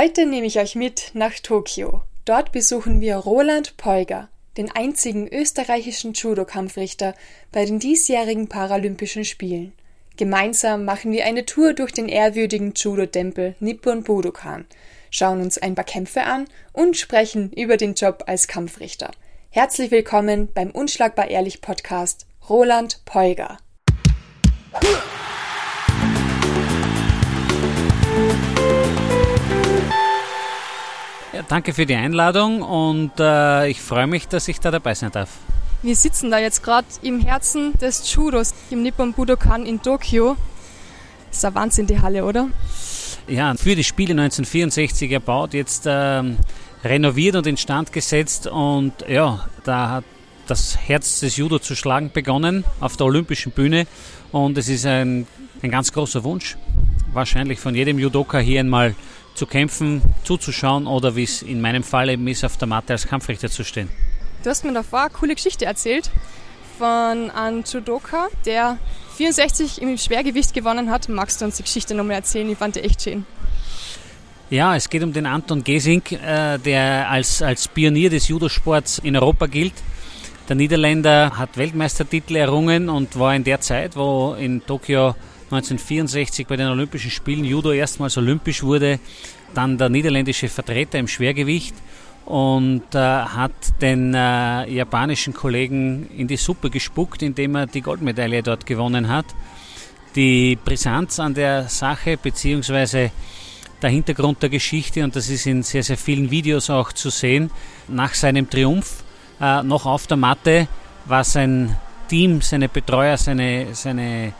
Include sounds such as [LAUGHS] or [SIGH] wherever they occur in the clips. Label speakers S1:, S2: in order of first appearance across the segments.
S1: Heute nehme ich euch mit nach Tokio. Dort besuchen wir Roland Polger, den einzigen österreichischen Judo-Kampfrichter bei den diesjährigen Paralympischen Spielen. Gemeinsam machen wir eine Tour durch den ehrwürdigen Judo-Tempel Nippon Budokan, schauen uns ein paar Kämpfe an und sprechen über den Job als Kampfrichter. Herzlich willkommen beim Unschlagbar Ehrlich Podcast Roland Polger.
S2: Ja, danke für die Einladung und äh, ich freue mich, dass ich da dabei sein darf.
S1: Wir sitzen da jetzt gerade im Herzen des Judos im Nippon Budokan in Tokio. Das ist ein Wahnsinn, die Halle, oder?
S2: Ja, für die Spiele 1964 erbaut, jetzt ähm, renoviert und instand gesetzt und ja, da hat das Herz des Judo zu schlagen begonnen auf der olympischen Bühne und es ist ein, ein ganz großer Wunsch, wahrscheinlich von jedem Judoka hier einmal zu kämpfen, zuzuschauen oder wie es in meinem Fall eben ist, auf der Matte als Kampfrichter zu stehen.
S1: Du hast mir davor eine coole Geschichte erzählt von einem Judoka, der 64 im Schwergewicht gewonnen hat. Magst du uns die Geschichte nochmal erzählen? Ich fand die echt schön.
S2: Ja, es geht um den Anton Gesing, äh, der als, als Pionier des Judosports in Europa gilt. Der Niederländer hat Weltmeistertitel errungen und war in der Zeit, wo in Tokio 1964 bei den Olympischen Spielen Judo erstmals olympisch wurde, dann der niederländische Vertreter im Schwergewicht und äh, hat den äh, japanischen Kollegen in die Suppe gespuckt, indem er die Goldmedaille dort gewonnen hat. Die Brisanz an der Sache beziehungsweise der Hintergrund der Geschichte, und das ist in sehr, sehr vielen Videos auch zu sehen, nach seinem Triumph äh, noch auf der Matte war sein Team, seine Betreuer, seine, seine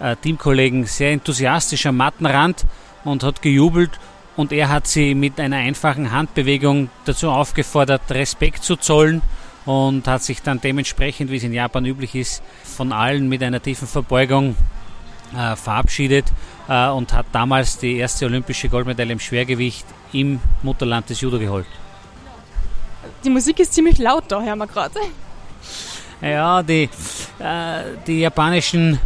S2: äh, Teamkollegen sehr enthusiastisch am Mattenrand und hat gejubelt und er hat sie mit einer einfachen Handbewegung dazu aufgefordert, Respekt zu zollen und hat sich dann dementsprechend, wie es in Japan üblich ist, von allen mit einer tiefen Verbeugung äh, verabschiedet äh, und hat damals die erste olympische Goldmedaille im Schwergewicht im Mutterland des Judo geholt.
S1: Die Musik ist ziemlich laut da, hören wir gerade.
S2: Ja, die, äh, die japanischen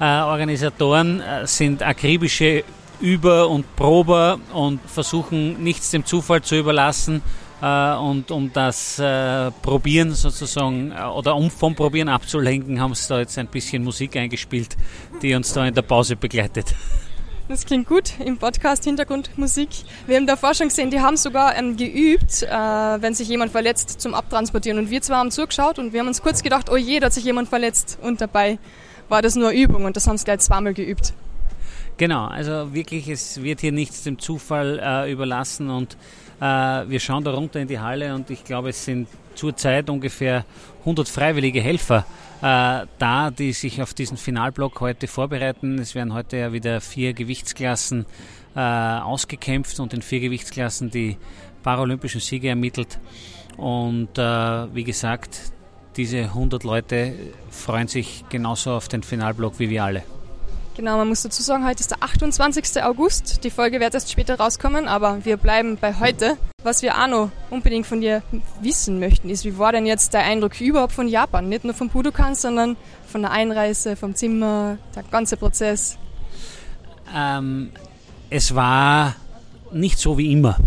S2: äh, Organisatoren äh, sind akribische Über- und Prober und versuchen nichts dem Zufall zu überlassen. Äh, und um das äh, Probieren sozusagen äh, oder um vom Probieren abzulenken, haben sie da jetzt ein bisschen Musik eingespielt, die uns da in der Pause begleitet.
S1: Das klingt gut im Podcast Hintergrundmusik. Wir haben davor schon gesehen, die haben sogar ähm, geübt, äh, wenn sich jemand verletzt, zum Abtransportieren. Und wir zwar haben zugeschaut und wir haben uns kurz gedacht, oh je, da hat sich jemand verletzt. Und dabei war das nur Übung und das haben sie gleich zweimal geübt.
S2: Genau, also wirklich, es wird hier nichts dem Zufall äh, überlassen und äh, wir schauen da runter in die Halle und ich glaube, es sind zurzeit ungefähr 100 freiwillige Helfer äh, da, die sich auf diesen Finalblock heute vorbereiten. Es werden heute ja wieder vier Gewichtsklassen äh, ausgekämpft und in vier Gewichtsklassen die paralympischen Siege ermittelt. Und äh, wie gesagt, diese 100 Leute freuen sich genauso auf den Finalblock wie wir alle.
S1: Genau, man muss dazu sagen, heute ist der 28. August. Die Folge wird erst später rauskommen, aber wir bleiben bei heute. Was wir auch noch unbedingt von dir wissen möchten, ist, wie war denn jetzt der Eindruck überhaupt von Japan? Nicht nur vom Budokan, sondern von der Einreise, vom Zimmer, der ganze Prozess.
S2: Ähm, es war nicht so wie immer.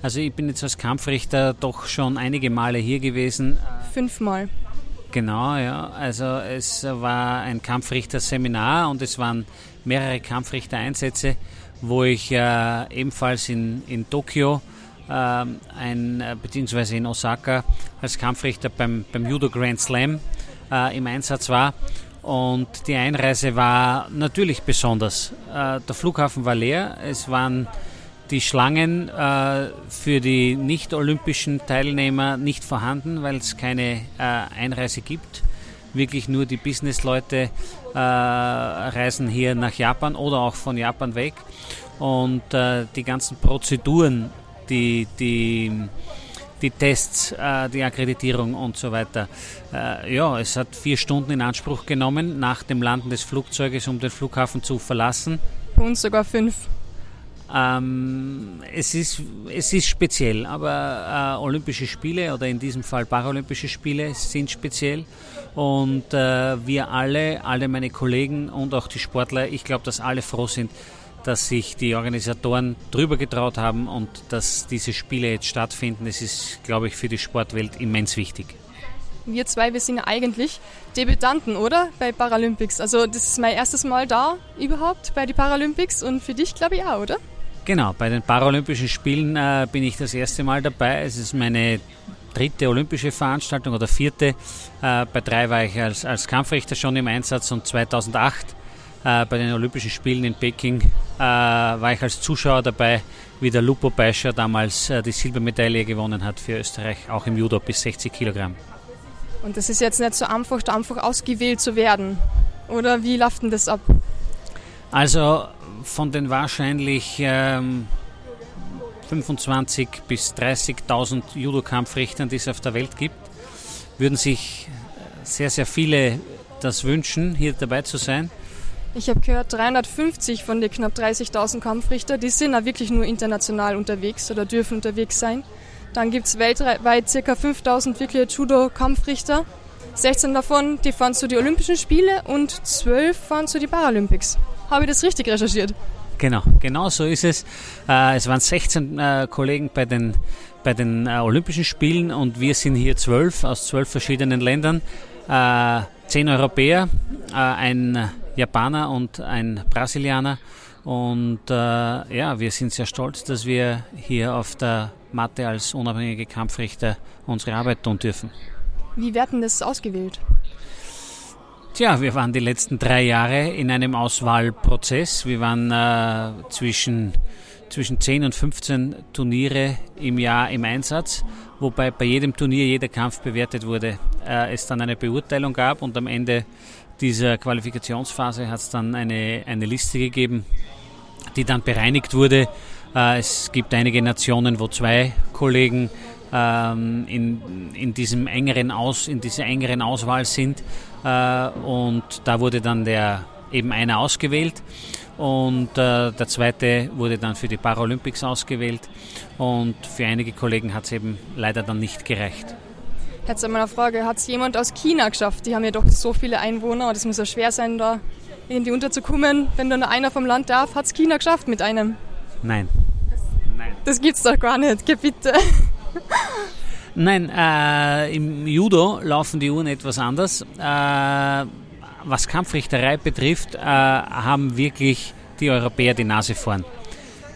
S2: Also ich bin jetzt als Kampfrichter doch schon einige Male hier gewesen.
S1: Fünfmal.
S2: Genau, ja. Also es war ein Kampfrichter-Seminar und es waren mehrere Kampfrichter-Einsätze, wo ich äh, ebenfalls in, in Tokio äh, ein, beziehungsweise in Osaka als Kampfrichter beim, beim Judo Grand Slam äh, im Einsatz war. Und die Einreise war natürlich besonders. Äh, der Flughafen war leer. Es waren die Schlangen äh, für die nicht-olympischen Teilnehmer nicht vorhanden, weil es keine äh, Einreise gibt. Wirklich nur die Businessleute äh, reisen hier nach Japan oder auch von Japan weg. Und äh, die ganzen Prozeduren, die, die, die Tests, äh, die Akkreditierung und so weiter. Äh, ja, es hat vier Stunden in Anspruch genommen nach dem Landen des Flugzeuges, um den Flughafen zu verlassen.
S1: Bei uns sogar fünf.
S2: Ähm, es, ist, es ist speziell, aber äh, Olympische Spiele oder in diesem Fall Paralympische Spiele sind speziell. Und äh, wir alle, alle meine Kollegen und auch die Sportler, ich glaube, dass alle froh sind, dass sich die Organisatoren drüber getraut haben und dass diese Spiele jetzt stattfinden. Das ist, glaube ich, für die Sportwelt immens wichtig.
S1: Wir zwei, wir sind ja eigentlich Debütanten, oder? Bei Paralympics. Also das ist mein erstes Mal da überhaupt bei den Paralympics und für dich, glaube ich, auch, oder?
S2: Genau, bei den Paralympischen Spielen äh, bin ich das erste Mal dabei. Es ist meine dritte olympische Veranstaltung oder vierte. Äh, bei drei war ich als, als Kampfrichter schon im Einsatz und 2008 äh, bei den Olympischen Spielen in Peking äh, war ich als Zuschauer dabei, wie der Lupo Beischer damals äh, die Silbermedaille gewonnen hat für Österreich, auch im Judo bis 60 Kilogramm.
S1: Und das ist jetzt nicht so einfach, einfach ausgewählt zu werden. Oder wie läuft denn das ab?
S2: Also von den wahrscheinlich ähm, 25.000 bis 30.000 Judo-Kampfrichtern, die es auf der Welt gibt, würden sich sehr, sehr viele das wünschen, hier dabei zu sein.
S1: Ich habe gehört, 350 von den knapp 30.000 Kampfrichter, die sind ja wirklich nur international unterwegs oder dürfen unterwegs sein. Dann gibt es weltweit ca. 5.000 wirkliche Judo-Kampfrichter. 16 davon, die fahren zu den Olympischen Spiele und 12 fahren zu den Paralympics. Habe ich das richtig recherchiert?
S2: Genau, genau so ist es. Äh, es waren 16 äh, Kollegen bei den, bei den äh, Olympischen Spielen und wir sind hier 12 aus 12 verschiedenen Ländern. Zehn Europäer, ein Japaner und ein Brasilianer. Und ja, wir sind sehr stolz, dass wir hier auf der Matte als unabhängige Kampfrichter unsere Arbeit tun dürfen.
S1: Wie werden das ausgewählt?
S2: Tja, wir waren die letzten drei Jahre in einem Auswahlprozess. Wir waren äh, zwischen, zwischen 10 und 15 Turniere im Jahr im Einsatz, wobei bei jedem Turnier jeder Kampf bewertet wurde. Äh, es dann eine Beurteilung gab und am Ende dieser Qualifikationsphase hat es dann eine, eine Liste gegeben, die dann bereinigt wurde. Äh, es gibt einige Nationen, wo zwei Kollegen ähm, in, in, diesem engeren Aus, in dieser engeren Auswahl sind. Äh, und da wurde dann der, eben einer ausgewählt. Und äh, der zweite wurde dann für die Paralympics ausgewählt. Und für einige Kollegen hat es eben leider dann nicht gereicht.
S1: Jetzt einmal eine Frage, hat es jemand aus China geschafft? Die haben ja doch so viele Einwohner und es muss ja schwer sein, da irgendwie unterzukommen. Wenn da nur einer vom Land darf, hat es China geschafft mit einem?
S2: Nein.
S1: Nein. Das gibt's doch gar nicht, geh bitte. [LAUGHS]
S2: Nein, äh, im Judo laufen die Uhren etwas anders. Äh, was Kampfrichterei betrifft, äh, haben wirklich die Europäer die Nase vorn.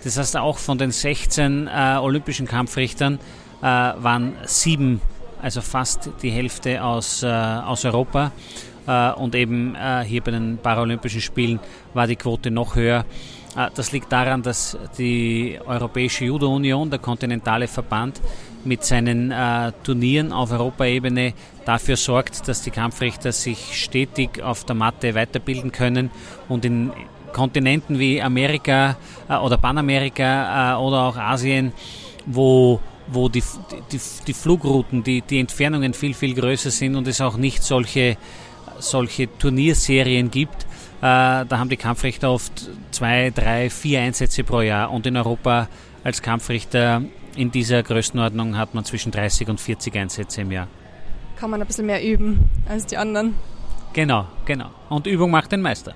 S2: Das heißt, auch von den 16 äh, olympischen Kampfrichtern äh, waren sieben also fast die Hälfte aus, äh, aus Europa. Und eben hier bei den Paralympischen Spielen war die Quote noch höher. Das liegt daran, dass die Europäische Judo-Union, der kontinentale Verband, mit seinen äh, Turnieren auf Europaebene dafür sorgt, dass die Kampfrichter sich stetig auf der Matte weiterbilden können und in Kontinenten wie Amerika äh, oder Panamerika äh, oder auch Asien, wo wo die, die, die Flugrouten, die, die Entfernungen viel, viel größer sind und es auch nicht solche, solche Turnierserien gibt. Äh, da haben die Kampfrichter oft zwei, drei, vier Einsätze pro Jahr und in Europa als Kampfrichter in dieser Größenordnung hat man zwischen 30 und 40 Einsätze im Jahr.
S1: Kann man ein bisschen mehr üben als die anderen.
S2: Genau, genau. Und Übung macht den Meister.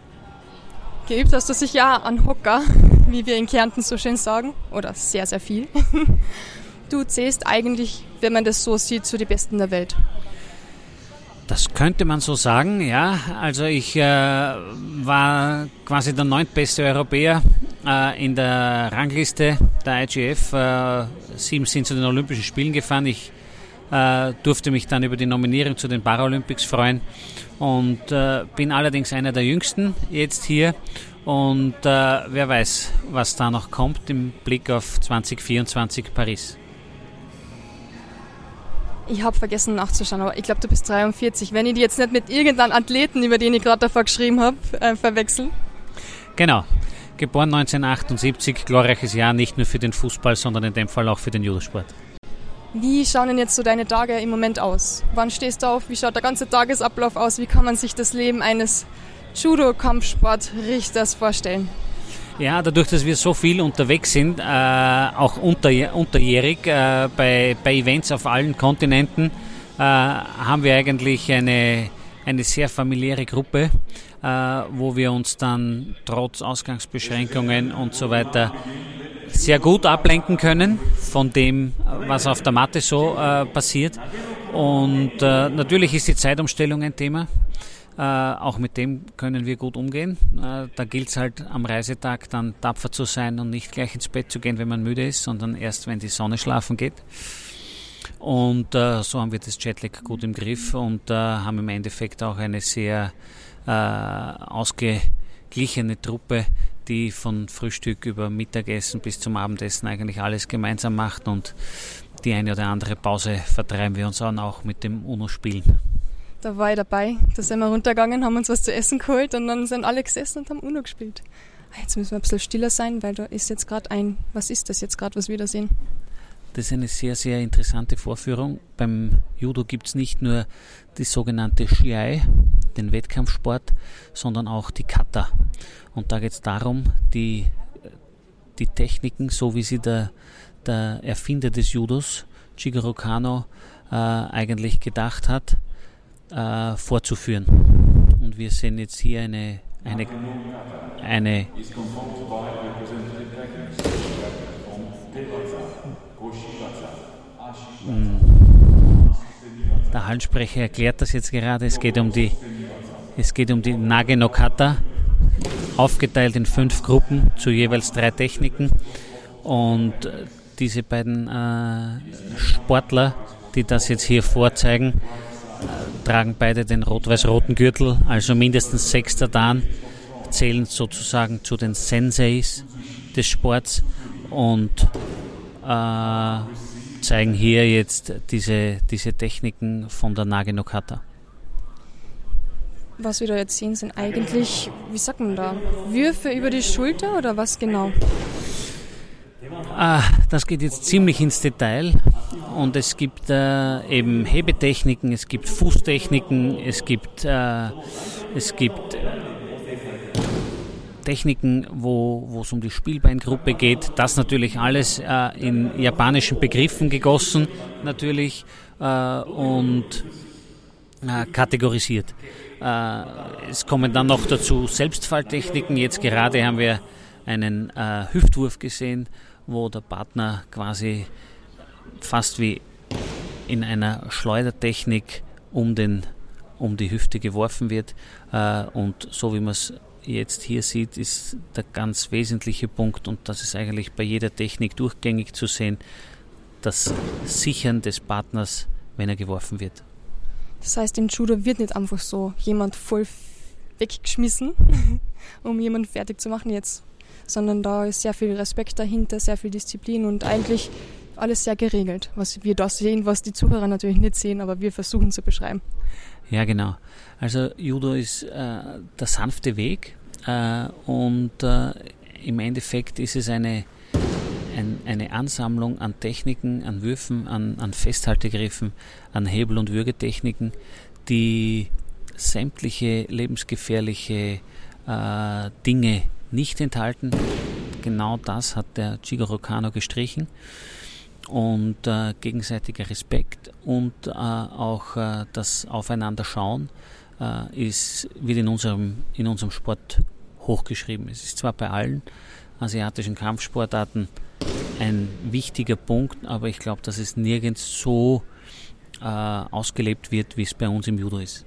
S1: Geübt hast du sich ja an Hocker, wie wir in Kärnten so schön sagen, oder sehr, sehr viel. [LAUGHS] du zählst eigentlich, wenn man das so sieht, zu den Besten der Welt.
S2: Das könnte man so sagen, ja. Also ich äh, war quasi der neuntbeste Europäer äh, in der Rangliste der IGF. Äh, sieben sind zu den Olympischen Spielen gefahren. Ich äh, durfte mich dann über die Nominierung zu den Paralympics freuen und äh, bin allerdings einer der Jüngsten jetzt hier. Und äh, wer weiß, was da noch kommt im Blick auf 2024 Paris.
S1: Ich habe vergessen nachzuschauen, aber ich glaube, du bist 43. Wenn ich die jetzt nicht mit irgendeinem Athleten, über den ich gerade davor geschrieben habe, äh, verwechseln.
S2: Genau. Geboren 1978, glorreiches Jahr nicht nur für den Fußball, sondern in dem Fall auch für den Judosport.
S1: Wie schauen denn jetzt so deine Tage im Moment aus? Wann stehst du auf? Wie schaut der ganze Tagesablauf aus? Wie kann man sich das Leben eines Judo-Kampfsportrichters vorstellen?
S2: Ja, dadurch, dass wir so viel unterwegs sind, äh, auch unter, unterjährig äh, bei, bei Events auf allen Kontinenten, äh, haben wir eigentlich eine, eine sehr familiäre Gruppe. äh, wo wir uns dann trotz Ausgangsbeschränkungen und so weiter sehr gut ablenken können von dem, was auf der Matte so äh, passiert. Und äh, natürlich ist die Zeitumstellung ein Thema. Äh, auch mit dem können wir gut umgehen. Äh, da gilt es halt am Reisetag dann tapfer zu sein und nicht gleich ins Bett zu gehen, wenn man müde ist, sondern erst, wenn die Sonne schlafen geht. Und äh, so haben wir das Jetlag gut im Griff und äh, haben im Endeffekt auch eine sehr äh, ausgeglichene Truppe, die von Frühstück über Mittagessen bis zum Abendessen eigentlich alles gemeinsam macht und die eine oder andere Pause vertreiben wir uns dann auch mit dem UNO-Spielen.
S1: Da war ich dabei. Da sind wir runtergegangen, haben uns was zu essen geholt und dann sind alle gesessen und haben UNO gespielt. Ah, jetzt müssen wir ein bisschen stiller sein, weil da ist jetzt gerade ein, was ist das jetzt gerade, was wir da sehen?
S2: Das ist eine sehr, sehr interessante Vorführung. Beim Judo gibt es nicht nur die sogenannte Shiai, den Wettkampfsport, sondern auch die Kata. Und da geht es darum, die, die Techniken, so wie sie der, der Erfinder des Judos, Shigeru äh, eigentlich gedacht hat, äh, vorzuführen. Und wir sehen jetzt hier eine, eine, eine der Hallensprecher erklärt das jetzt gerade. Es geht um die, es geht um die Nage no Kata, aufgeteilt in fünf Gruppen zu jeweils drei Techniken. Und diese beiden äh, Sportler, die das jetzt hier vorzeigen, tragen beide den rot-weiß-roten Gürtel, also mindestens sechster Dan, zählen sozusagen zu den Senseis des Sports und äh, zeigen hier jetzt diese, diese Techniken von der Nage.
S1: Was wir da jetzt sehen, sind eigentlich, wie sagt man da, Würfe über die Schulter oder was genau?
S2: Ah, das geht jetzt ziemlich ins Detail und es gibt äh, eben Hebetechniken, es gibt Fußtechniken, es gibt, äh, es gibt Techniken, wo es um die Spielbeingruppe geht. Das natürlich alles äh, in japanischen Begriffen gegossen, natürlich, äh, und äh, kategorisiert. Äh, es kommen dann noch dazu Selbstfalltechniken. Jetzt gerade haben wir einen äh, Hüftwurf gesehen, wo der Partner quasi fast wie in einer Schleudertechnik um, den, um die Hüfte geworfen wird. Äh, und so wie man es jetzt hier sieht, ist der ganz wesentliche Punkt und das ist eigentlich bei jeder Technik durchgängig zu sehen, das Sichern des Partners, wenn er geworfen wird.
S1: Das heißt, im Judo wird nicht einfach so jemand voll weggeschmissen, [LAUGHS] um jemanden fertig zu machen jetzt, sondern da ist sehr viel Respekt dahinter, sehr viel Disziplin und eigentlich alles sehr geregelt, was wir da sehen, was die Zuhörer natürlich nicht sehen, aber wir versuchen zu beschreiben.
S2: Ja, genau. Also Judo ist äh, der sanfte Weg äh, und äh, im Endeffekt ist es eine, ein, eine Ansammlung an Techniken, an Würfen, an, an Festhaltegriffen, an Hebel- und Würgetechniken, die sämtliche lebensgefährliche äh, Dinge nicht enthalten. Genau das hat der Chigoro Kano gestrichen und äh, gegenseitiger Respekt und äh, auch äh, das Aufeinanderschauen äh, ist, wird in unserem, in unserem Sport hochgeschrieben. Es ist zwar bei allen asiatischen Kampfsportarten ein wichtiger Punkt, aber ich glaube, dass es nirgends so äh, ausgelebt wird, wie es bei uns im Judo ist.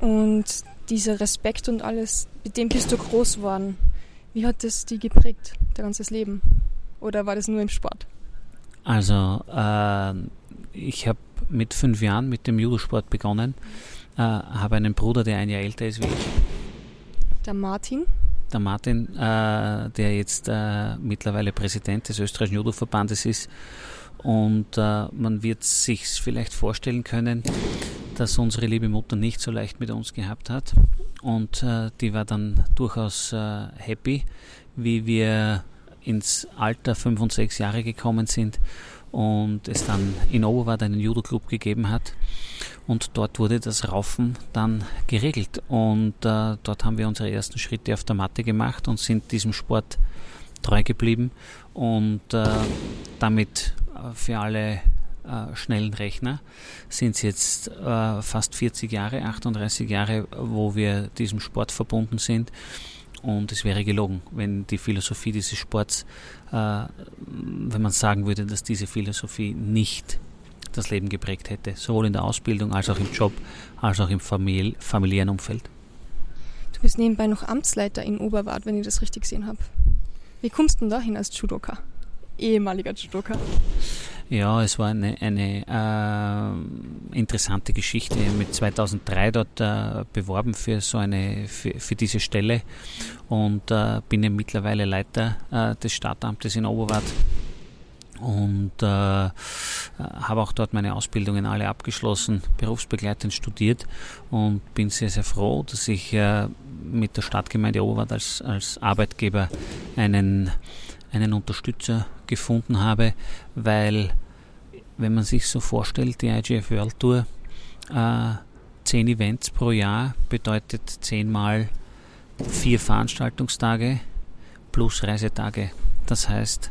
S1: Und dieser Respekt und alles, mit dem bist du groß geworden. Wie hat das die geprägt, dein ganzes Leben? Oder war das nur im Sport?
S2: Also, äh, ich habe mit fünf Jahren mit dem Judosport begonnen, äh, habe einen Bruder, der ein Jahr älter ist wie ich.
S1: Der Martin?
S2: Der Martin, äh, der jetzt äh, mittlerweile Präsident des österreichischen Judo-Verbandes ist. Und äh, man wird sich vielleicht vorstellen können, dass unsere liebe Mutter nicht so leicht mit uns gehabt hat. Und äh, die war dann durchaus happy, wie wir ins Alter 5 und 6 Jahre gekommen sind und es dann in Oberwart einen Judo-Club gegeben hat. Und dort wurde das Raufen dann geregelt. Und äh, dort haben wir unsere ersten Schritte auf der Matte gemacht und sind diesem Sport treu geblieben und äh, damit für alle äh, schnellen Rechner, sind es jetzt äh, fast 40 Jahre, 38 Jahre, wo wir diesem Sport verbunden sind. Und es wäre gelogen, wenn die Philosophie dieses Sports, äh, wenn man sagen würde, dass diese Philosophie nicht das Leben geprägt hätte, sowohl in der Ausbildung als auch im Job, als auch im famili familiären Umfeld.
S1: Du bist nebenbei noch Amtsleiter in Oberwart, wenn ich das richtig gesehen habe. Wie kommst du denn dahin als Judoka? Ehemaliger Judoka.
S2: Ja, es war eine, eine äh, interessante Geschichte. Ich mit 2003 dort äh, beworben für so eine für, für diese Stelle und äh, bin ja mittlerweile Leiter äh, des Stadtamtes in Oberwart und äh, habe auch dort meine Ausbildungen alle abgeschlossen, berufsbegleitend studiert und bin sehr, sehr froh, dass ich äh, mit der Stadtgemeinde Oberwart als, als Arbeitgeber einen, einen Unterstützer gefunden habe, weil wenn man sich so vorstellt, die IGF World Tour, äh, zehn Events pro Jahr bedeutet zehnmal vier Veranstaltungstage plus Reisetage. Das heißt,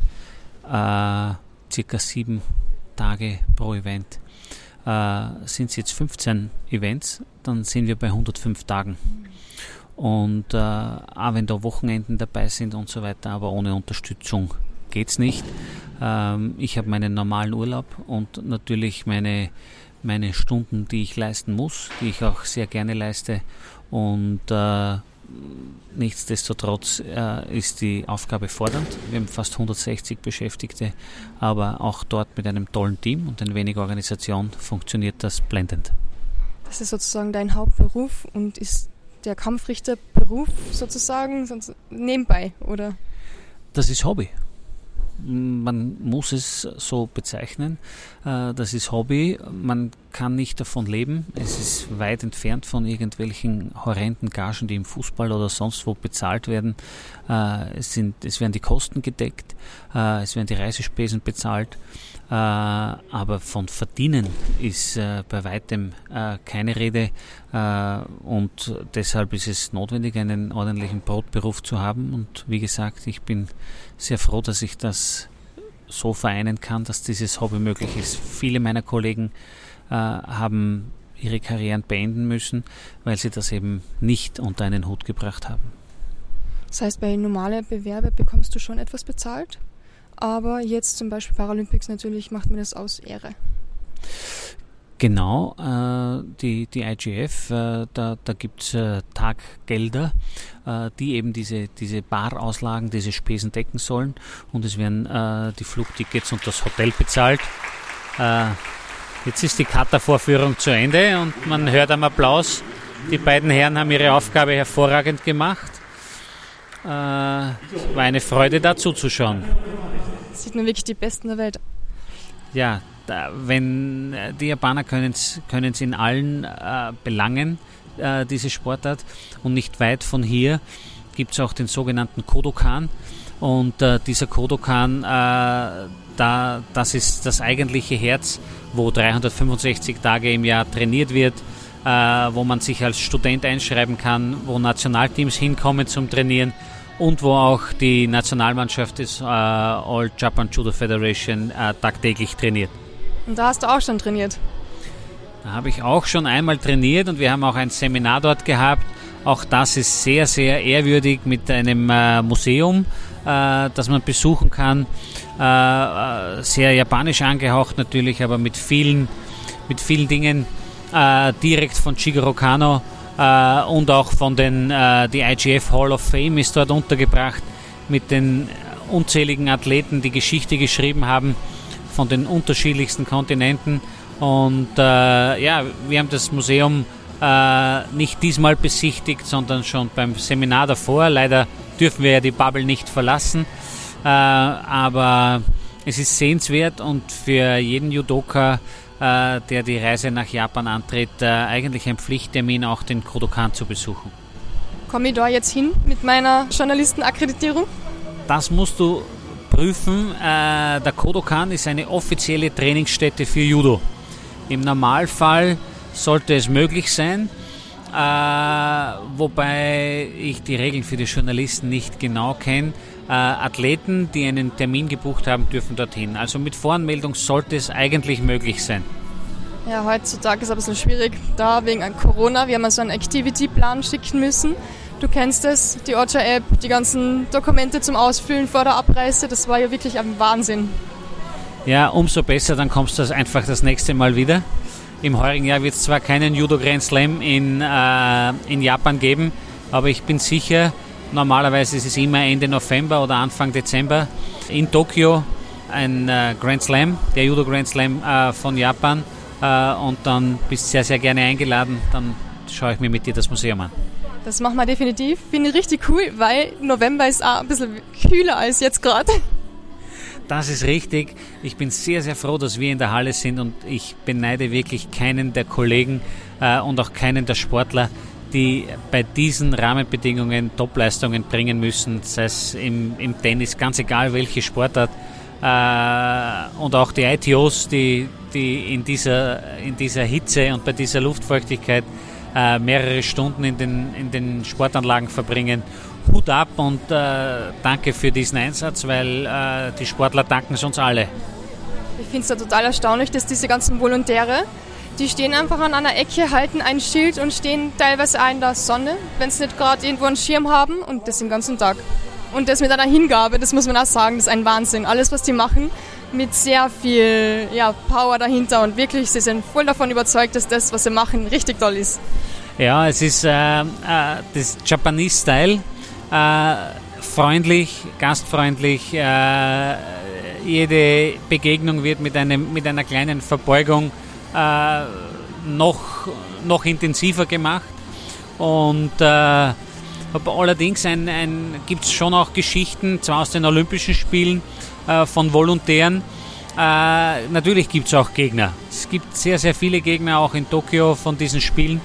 S2: äh, circa sieben Tage pro Event. Äh, sind es jetzt 15 Events, dann sind wir bei 105 Tagen. Und äh, auch wenn da Wochenenden dabei sind und so weiter, aber ohne Unterstützung geht es nicht. Ähm, ich habe meinen normalen Urlaub und natürlich meine, meine Stunden, die ich leisten muss, die ich auch sehr gerne leiste. Und äh, nichtsdestotrotz äh, ist die Aufgabe fordernd. Wir haben fast 160 Beschäftigte, aber auch dort mit einem tollen Team und ein wenig Organisation funktioniert das blendend.
S1: Das ist sozusagen dein Hauptberuf und ist der Kampfrichterberuf sozusagen nebenbei, oder?
S2: Das ist Hobby man muss es so bezeichnen. Äh, das ist Hobby. Man kann nicht davon leben. Es ist weit entfernt von irgendwelchen horrenden Gagen, die im Fußball oder sonst wo bezahlt werden. Äh, es, sind, es werden die Kosten gedeckt, äh, es werden die Reisespesen bezahlt. Aber von Verdienen ist bei weitem keine Rede und deshalb ist es notwendig, einen ordentlichen Brotberuf zu haben. Und wie gesagt, ich bin sehr froh, dass ich das so vereinen kann, dass dieses Hobby möglich ist. Viele meiner Kollegen äh, haben ihre Karrieren beenden müssen, weil sie das eben nicht unter einen Hut gebracht haben.
S1: Das heißt, bei normalen Bewerbe bekommst du schon etwas bezahlt, aber jetzt zum Beispiel Paralympics natürlich macht mir das aus Ehre.
S2: Genau, äh, die, die IGF, äh, da, da gibt es äh, Taggelder, äh, die eben diese, diese Barauslagen, diese Spesen decken sollen und es werden äh, die Flugtickets und das Hotel bezahlt. Äh, jetzt ist die Kata-Vorführung zu Ende und man hört am Applaus, die beiden Herren haben ihre Aufgabe hervorragend gemacht. War eine Freude, da zuzuschauen.
S1: Sieht man wirklich die Besten der Welt.
S2: Ja, wenn äh, die Japaner können es in allen äh, Belangen, äh, diese Sportart. Und nicht weit von hier gibt es auch den sogenannten Kodokan. Und äh, dieser Kodokan, äh, da, das ist das eigentliche Herz, wo 365 Tage im Jahr trainiert wird, äh, wo man sich als Student einschreiben kann, wo Nationalteams hinkommen zum Trainieren und wo auch die Nationalmannschaft des All Japan Judo Federation tagtäglich trainiert.
S1: Und da hast du auch schon trainiert?
S2: Da habe ich auch schon einmal trainiert und wir haben auch ein Seminar dort gehabt. Auch das ist sehr, sehr ehrwürdig mit einem äh, Museum, äh, das man besuchen kann. Äh, äh sehr japanisch angehaucht natürlich, aber mit vielen, mit vielen Dingen äh, direkt von Shigeru Kano äh, und auch von den, die IGF Hall of Fame ist dort untergebracht mit den unzähligen Athleten, die Geschichte geschrieben haben von den unterschiedlichsten Kontinenten. Und äh, ja, wir haben das Museum äh, nicht diesmal besichtigt, sondern schon beim Seminar davor. Leider dürfen wir ja die Bubble nicht verlassen. Äh, aber es ist sehenswert und für jeden Judoka, äh, der die Reise nach Japan antritt, äh, eigentlich ein Pflichttermin, auch den Kodokan zu besuchen.
S1: Komme ich da jetzt hin mit meiner Journalistenakkreditierung?
S2: Das musst du prüfen. Äh, der Kodokan ist eine offizielle Trainingsstätte für Judo. Im Normalfall sollte es möglich sein, äh, wobei ich die Regeln für die Journalisten nicht genau kenne. Äh, Athleten, die einen Termin gebucht haben, dürfen dorthin. Also mit Voranmeldung sollte es eigentlich möglich sein.
S1: Ja, heutzutage ist es ein bisschen schwierig, da wegen Corona. Wir haben also einen Activity-Plan schicken müssen. Du kennst es, die Ocha-App, die ganzen Dokumente zum Ausfüllen vor der Abreise. Das war ja wirklich ein Wahnsinn.
S2: Ja, umso besser, dann kommst du einfach das nächste Mal wieder. Im heurigen Jahr wird es zwar keinen Judo Grand Slam in, äh, in Japan geben, aber ich bin sicher, normalerweise ist es immer Ende November oder Anfang Dezember in Tokio ein äh, Grand Slam, der Judo Grand Slam äh, von Japan. Äh, und dann bist du sehr, sehr gerne eingeladen. Dann schaue ich mir mit dir das Museum an.
S1: Das machen wir definitiv. Finde ich richtig cool, weil November ist auch ein bisschen kühler als jetzt gerade.
S2: Das ist richtig. Ich bin sehr, sehr froh, dass wir in der Halle sind und ich beneide wirklich keinen der Kollegen und auch keinen der Sportler, die bei diesen Rahmenbedingungen Topleistungen bringen müssen, sei es im, im Tennis, ganz egal welche Sportart. Äh, und auch die ITOs, die, die in, dieser, in dieser Hitze und bei dieser Luftfeuchtigkeit äh, mehrere Stunden in den, in den Sportanlagen verbringen. Hut ab und äh, danke für diesen Einsatz, weil äh, die Sportler danken es uns alle.
S1: Ich finde es ja total erstaunlich, dass diese ganzen Volontäre, die stehen einfach an einer Ecke, halten ein Schild und stehen teilweise auch in der Sonne, wenn sie nicht gerade irgendwo einen Schirm haben und das den ganzen Tag. Und das mit einer Hingabe, das muss man auch sagen, das ist ein Wahnsinn. Alles, was die machen, mit sehr viel ja, Power dahinter und wirklich, sie sind voll davon überzeugt, dass das, was sie machen, richtig toll ist.
S2: Ja, es ist äh, äh, das Japanese-Style. Äh, freundlich, gastfreundlich. Äh, jede Begegnung wird mit, einem, mit einer kleinen Verbeugung noch, noch intensiver gemacht. Und äh, allerdings ein, ein, gibt es schon auch Geschichten, zwar aus den Olympischen Spielen, äh, von Volontären. Äh, natürlich gibt es auch Gegner. Es gibt sehr, sehr viele Gegner auch in Tokio von diesen Spielen.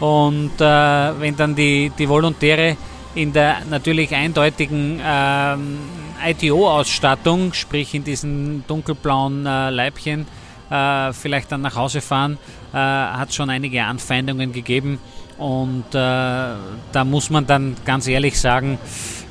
S2: Und äh, wenn dann die, die Volontäre in der natürlich eindeutigen ähm, ITO-Ausstattung, sprich in diesen dunkelblauen äh, Leibchen, äh, vielleicht dann nach Hause fahren, äh, hat schon einige Anfeindungen gegeben. Und äh, da muss man dann ganz ehrlich sagen,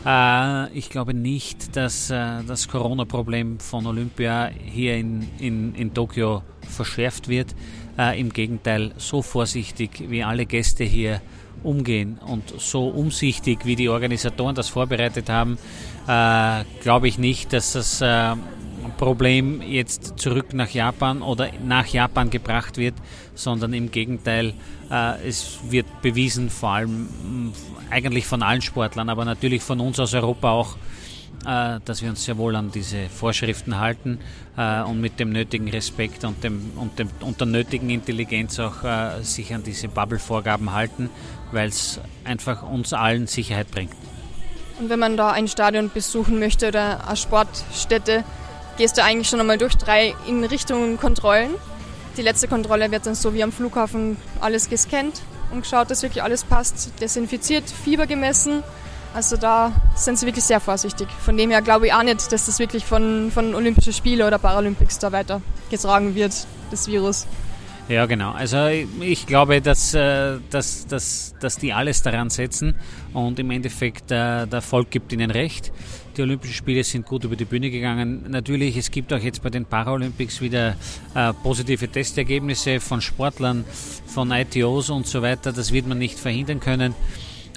S2: äh, ich glaube nicht, dass äh, das Corona-Problem von Olympia hier in, in, in Tokio verschärft wird. Äh, Im Gegenteil, so vorsichtig wie alle Gäste hier umgehen und so umsichtig wie die Organisatoren das vorbereitet haben, glaube ich nicht, dass das Problem jetzt zurück nach Japan oder nach Japan gebracht wird, sondern im Gegenteil, äh, es wird bewiesen, vor allem mm, eigentlich von allen Sportlern, aber natürlich von uns aus Europa auch, äh, dass wir uns sehr wohl an diese Vorschriften halten äh, und mit dem nötigen Respekt und, dem, und, dem, und der nötigen Intelligenz auch sich an diese Bubble-Vorgaben halten, weil es einfach uns allen Sicherheit bringt.
S1: Und wenn man da ein Stadion besuchen möchte oder eine Sportstätte, gehst du eigentlich schon einmal durch drei in Richtung Kontrollen. Die letzte Kontrolle wird dann so wie am Flughafen alles gescannt und geschaut, dass wirklich alles passt, desinfiziert, Fieber gemessen. Also da sind sie wirklich sehr vorsichtig. Von dem her glaube ich auch nicht, dass das wirklich von, von Olympischen Spielen oder Paralympics da weiter getragen wird, das Virus.
S2: Ja, genau. Also ich glaube, dass, äh, dass, dass, dass die alles daran setzen und im Endeffekt äh, der Volk gibt ihnen recht. Die Olympischen Spiele sind gut über die Bühne gegangen. Natürlich, es gibt auch jetzt bei den Paralympics wieder äh, positive Testergebnisse von Sportlern, von ITOs und so weiter. Das wird man nicht verhindern können.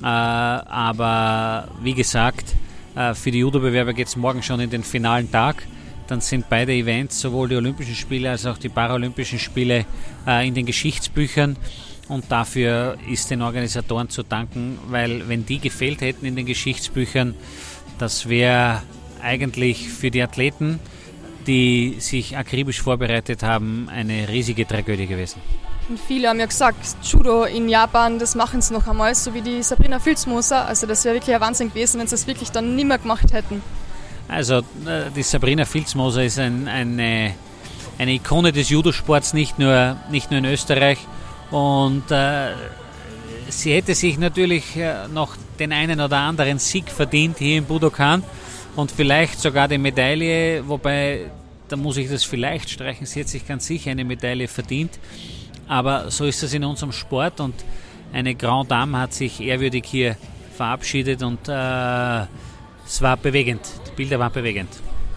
S2: aber wie gesagt, für die Judo-Bewerber geht es morgen schon in den finalen Tag dann sind beide Events, sowohl die Olympischen Spiele als auch die Paralympischen Spiele, äh, in den Geschichtsbüchern. Und dafür ist den Organisatoren zu danken, weil wenn die gefehlt hätten in den Geschichtsbüchern, das wäre eigentlich für die Athleten, die sich akribisch vorbereitet haben, eine riesige Tragödie gewesen.
S1: Und viele haben ja gesagt, Judo in Japan, das machen sie noch einmal, so wie die Sabrina Filzmoser. Also das wäre wirklich ein Wahnsinn gewesen, wenn sie das wirklich dann nicht mehr gemacht hätten.
S2: Also äh, die Sabrina Filzmoser ist ein, eine, eine Ikone des Judosports, nicht nur, nicht nur in Österreich. Und äh, sie hätte sich natürlich äh, noch den einen oder anderen Sieg verdient hier in Budokan und vielleicht sogar die Medaille, wobei da muss ich das vielleicht streichen, sie hat sich ganz sicher eine Medaille verdient. Aber so ist es in unserem Sport und eine Grand Dame hat sich ehrwürdig hier verabschiedet und äh, es war bewegend. Die Bilder waren bewegend.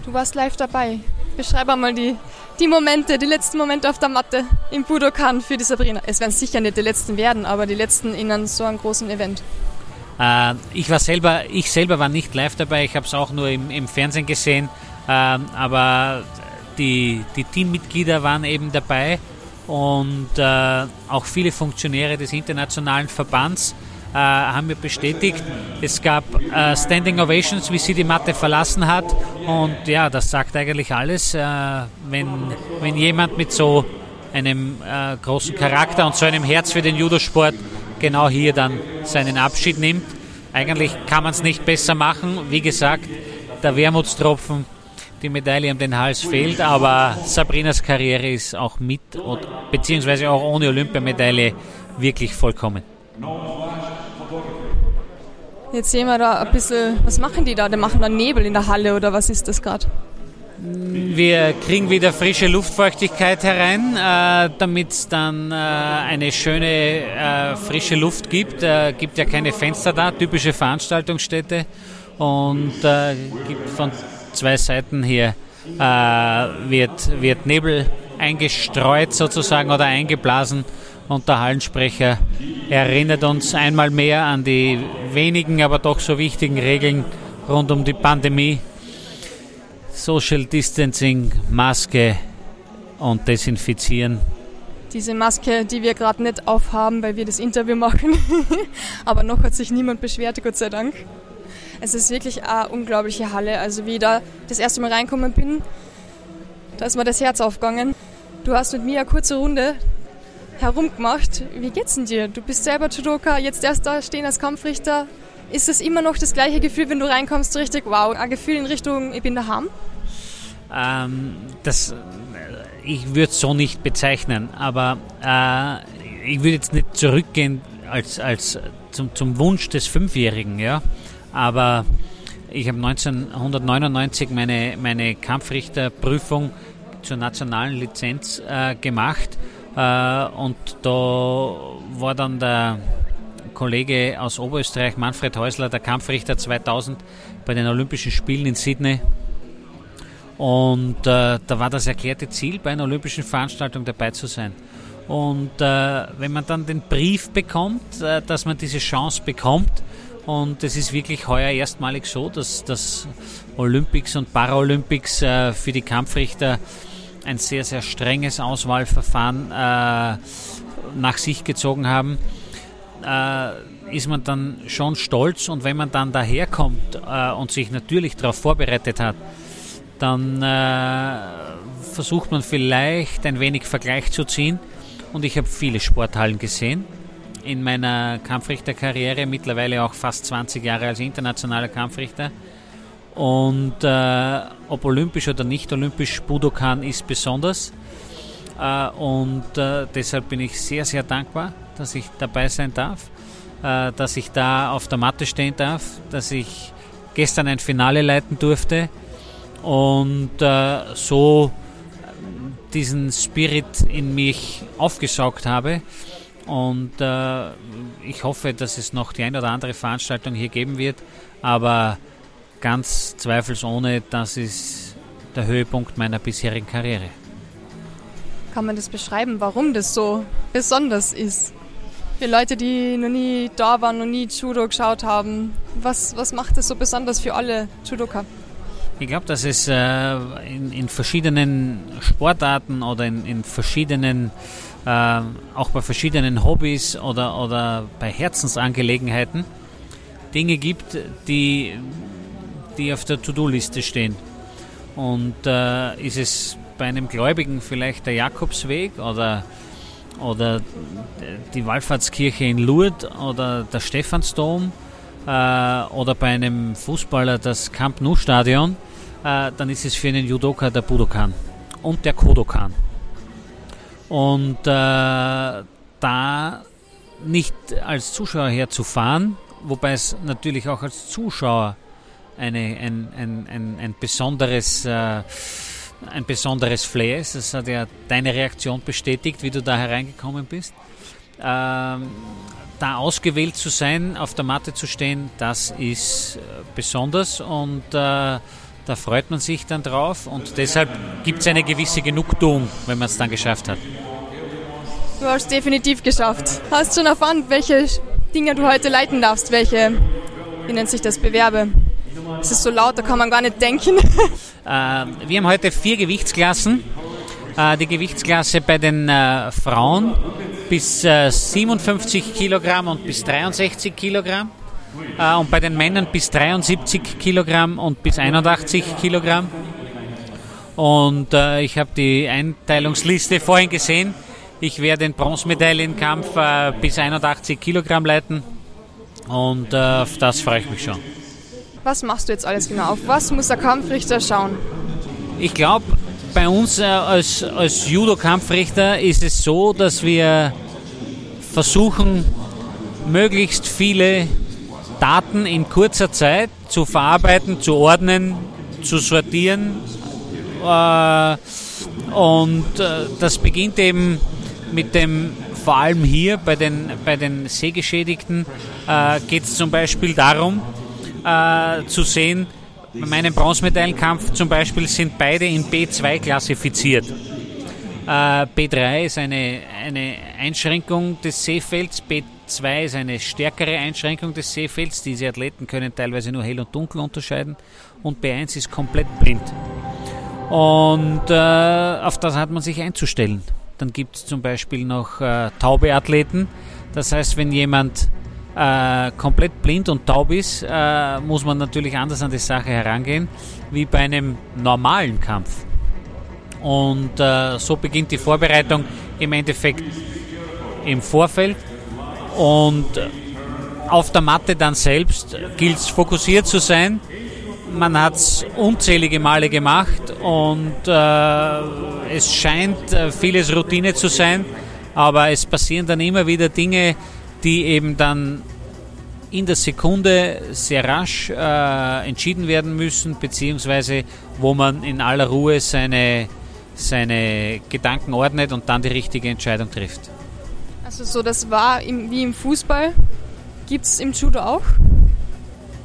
S1: Du warst live dabei. Beschreib einmal die, die Momente, die letzten Momente auf der Matte im Budokan für die Sabrina. Es werden sicher nicht die letzten werden, aber die letzten in so einem großen Event.
S2: Äh, ich war selber, ich selber war nicht live dabei, ich habe es auch nur im, im Fernsehen gesehen, äh, aber die, die Teammitglieder waren eben dabei und äh, auch viele Funktionäre des internationalen Verbands haben mir bestätigt, es gab äh, Standing Ovations, wie sie die Matte verlassen hat und ja, das sagt eigentlich alles, äh, wenn, wenn jemand mit so einem großen Charakter und so einem Herz für den Judosport genau hier dann seinen Abschied nimmt. Eigentlich kann man es nicht besser machen. Wie gesagt, der Wermutstropfen, die Medaille um den Hals fehlt, aber Sabrinas Karriere ist auch mit, beziehungsweise auch ohne Olympiamedaille wirklich vollkommen.
S1: Jetzt sehen wir da ein bisschen, was machen die da? Die machen da Nebel in der Halle oder was ist das gerade?
S2: Wir kriegen wieder frische Luftfeuchtigkeit herein, äh, damit es dann äh, eine schöne äh, frische Luft gibt. Äh, gibt ja keine Fenster da, typische Veranstaltungsstätte und äh, gibt von zwei Seiten hier äh, wird, wird Nebel eingestreut sozusagen oder eingeblasen und der Hallensprecher erinnert uns einmal mehr an die wenigen, aber doch so wichtigen Regeln rund um die Pandemie Social Distancing, Maske und Desinfizieren.
S1: Diese Maske, die wir gerade nicht aufhaben, weil wir das Interview machen. [LAUGHS] Aber noch hat sich niemand beschwert, Gott sei Dank. Es ist wirklich eine unglaubliche Halle. Also wie ich da das erste Mal reinkommen bin, da ist mir das Herz aufgegangen. Du hast mit mir eine kurze Runde herumgemacht. Wie geht's denn dir? Du bist selber Judoka, jetzt erst da stehen als Kampfrichter. Ist es immer noch das gleiche Gefühl, wenn du reinkommst, richtig wow, ein Gefühl in Richtung, ich bin daheim?
S2: Ähm, das, ich würde es so nicht bezeichnen, aber äh, ich würde jetzt nicht zurückgehen als, als zum, zum Wunsch des Fünfjährigen, ja. Aber ich habe 1999 meine, meine Kampfrichterprüfung zur nationalen Lizenz äh, gemacht und da war dann der Kollege aus Oberösterreich, Manfred Häusler, der Kampfrichter 2000 bei den Olympischen Spielen in Sydney. Und äh, da war das erklärte Ziel, bei einer olympischen Veranstaltung dabei zu sein. Und äh, wenn man dann den Brief bekommt, äh, dass man diese Chance bekommt, und es ist wirklich heuer erstmalig so, dass das Olympics und Paralympics äh, für die Kampfrichter ein sehr, sehr strenges Auswahlverfahren äh, nach sich gezogen haben äh, ist man dann schon stolz und wenn man dann daherkommt äh, und sich natürlich darauf vorbereitet hat, dann äh, versucht man vielleicht ein wenig Vergleich zu ziehen. Und ich habe viele Sporthallen gesehen in meiner Kampfrichterkarriere, mittlerweile auch fast 20 Jahre als internationaler Kampfrichter. Und äh, ob olympisch oder nicht olympisch, Budokan ist besonders. Äh, und äh, deshalb bin ich sehr, sehr dankbar dass ich dabei sein darf, äh, dass ich da auf der Matte stehen darf, dass ich gestern ein Finale leiten durfte und äh, so diesen Spirit in mich aufgesaugt habe. Und äh, ich hoffe, dass es noch die ein oder andere Veranstaltung hier geben wird. Aber ganz zweifelsohne, das ist der Höhepunkt meiner bisherigen Karriere.
S1: Kann man das beschreiben, warum das so besonders ist? Für Leute, die noch nie da waren, noch nie Judo geschaut haben, was, was macht es so besonders für alle Judoka?
S2: Ich glaube, dass es äh, in, in, verschiedenen Sportarten oder in, in verschiedenen, äh, auch bei verschiedenen Hobbys oder, oder bei Herzensangelegenheiten Dinge gibt, die, die auf der To-Do-Liste stehen. Und äh, ist es bei einem Gläubigen vielleicht der Jakobsweg oder oder die Wallfahrtskirche in Lourdes oder der Stephansdom äh, oder bei einem Fußballer das Camp Nou Stadion, äh, dann ist es für einen Judoka der Budokan und der Kodokan. Und äh, da nicht als Zuschauer herzufahren, wobei es natürlich auch als Zuschauer eine, ein, ein, ein, ein besonderes äh, ein besonderes Flair ist. Das hat ja deine Reaktion bestätigt, wie du da hereingekommen bist. Ähm, da ausgewählt zu sein, auf der Matte zu stehen, das ist äh, besonders und äh, da freut man sich dann drauf und deshalb gibt es eine gewisse Genugtuung, wenn man es dann geschafft hat.
S1: Du hast es definitiv geschafft. Hast schon erfahren, welche Dinge du heute leiten darfst, welche, wie nennt sich das, Bewerbe? Es ist so laut, da kann man gar nicht denken. [LAUGHS]
S2: äh, wir haben heute vier Gewichtsklassen. Äh, die Gewichtsklasse bei den äh, Frauen bis 57 äh, Kilogramm und bis 63 Kilogramm. Äh, und bei den Männern bis 73 Kilogramm und bis 81 Kilogramm. Und äh, ich habe die Einteilungsliste vorhin gesehen. Ich werde den Bronzemedaillenkampf bis 81 Kilogramm leiten. Und auf das freue ich mich schon.
S1: Was machst du jetzt alles genau? Auf was muss der Kampfrichter schauen?
S2: Ich glaube, bei uns äh, als, als Judo-Kampfrichter ist es so, dass wir versuchen, möglichst viele Daten in kurzer Zeit zu verarbeiten, zu ordnen, zu sortieren. Äh, und äh, das beginnt eben mit dem, vor allem hier bei den, bei den Sehgeschädigten, geht es zum Beispiel darum, zu sehen, bei meinem Bronzemedaillenkampf zum Beispiel sind beide in B2 klassifiziert. B3 ist eine, eine Einschränkung des Sehfelds, B 2 ist eine stärkere Einschränkung des Sehfelds. Diese Athleten können teilweise nur hell und dunkel unterscheiden. Und B1 ist komplett blind. Und äh, auf das hat man sich einzustellen. Dann gibt es zum Beispiel noch äh, taube Athleten. Das heißt, wenn jemand äh, komplett blind und taub ist, äh, muss man natürlich anders an die Sache herangehen, wie bei einem normalen Kampf. Und äh, so beginnt die Vorbereitung im Endeffekt im Vorfeld und auf der Matte dann selbst gilt es fokussiert zu sein. Man hat es unzählige Male gemacht und äh, es scheint äh, vieles Routine zu sein, aber es passieren dann immer wieder Dinge, die eben dann in der Sekunde sehr rasch äh, entschieden werden müssen, beziehungsweise wo man in aller Ruhe seine, seine Gedanken ordnet und dann die richtige Entscheidung trifft.
S1: Also so, das war im, wie im Fußball. Gibt es im Judo auch?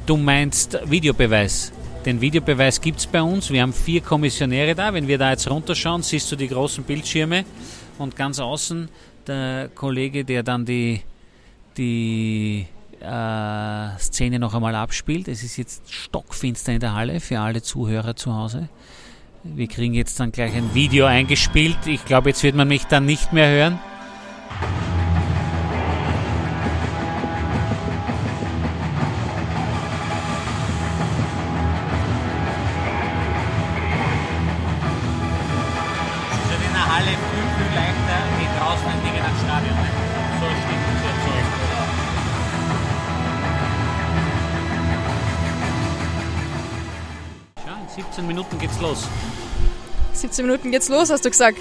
S2: Du meinst Videobeweis. Den Videobeweis gibt es bei uns. Wir haben vier Kommissionäre da. Wenn wir da jetzt runterschauen, siehst du die großen Bildschirme und ganz außen der Kollege, der dann die, die äh, Szene noch einmal abspielt. Es ist jetzt stockfinster in der Halle für alle Zuhörer zu Hause. Wir kriegen jetzt dann gleich ein Video eingespielt. Ich glaube, jetzt wird man mich dann nicht mehr hören.
S1: 17 Minuten geht's los, hast du gesagt.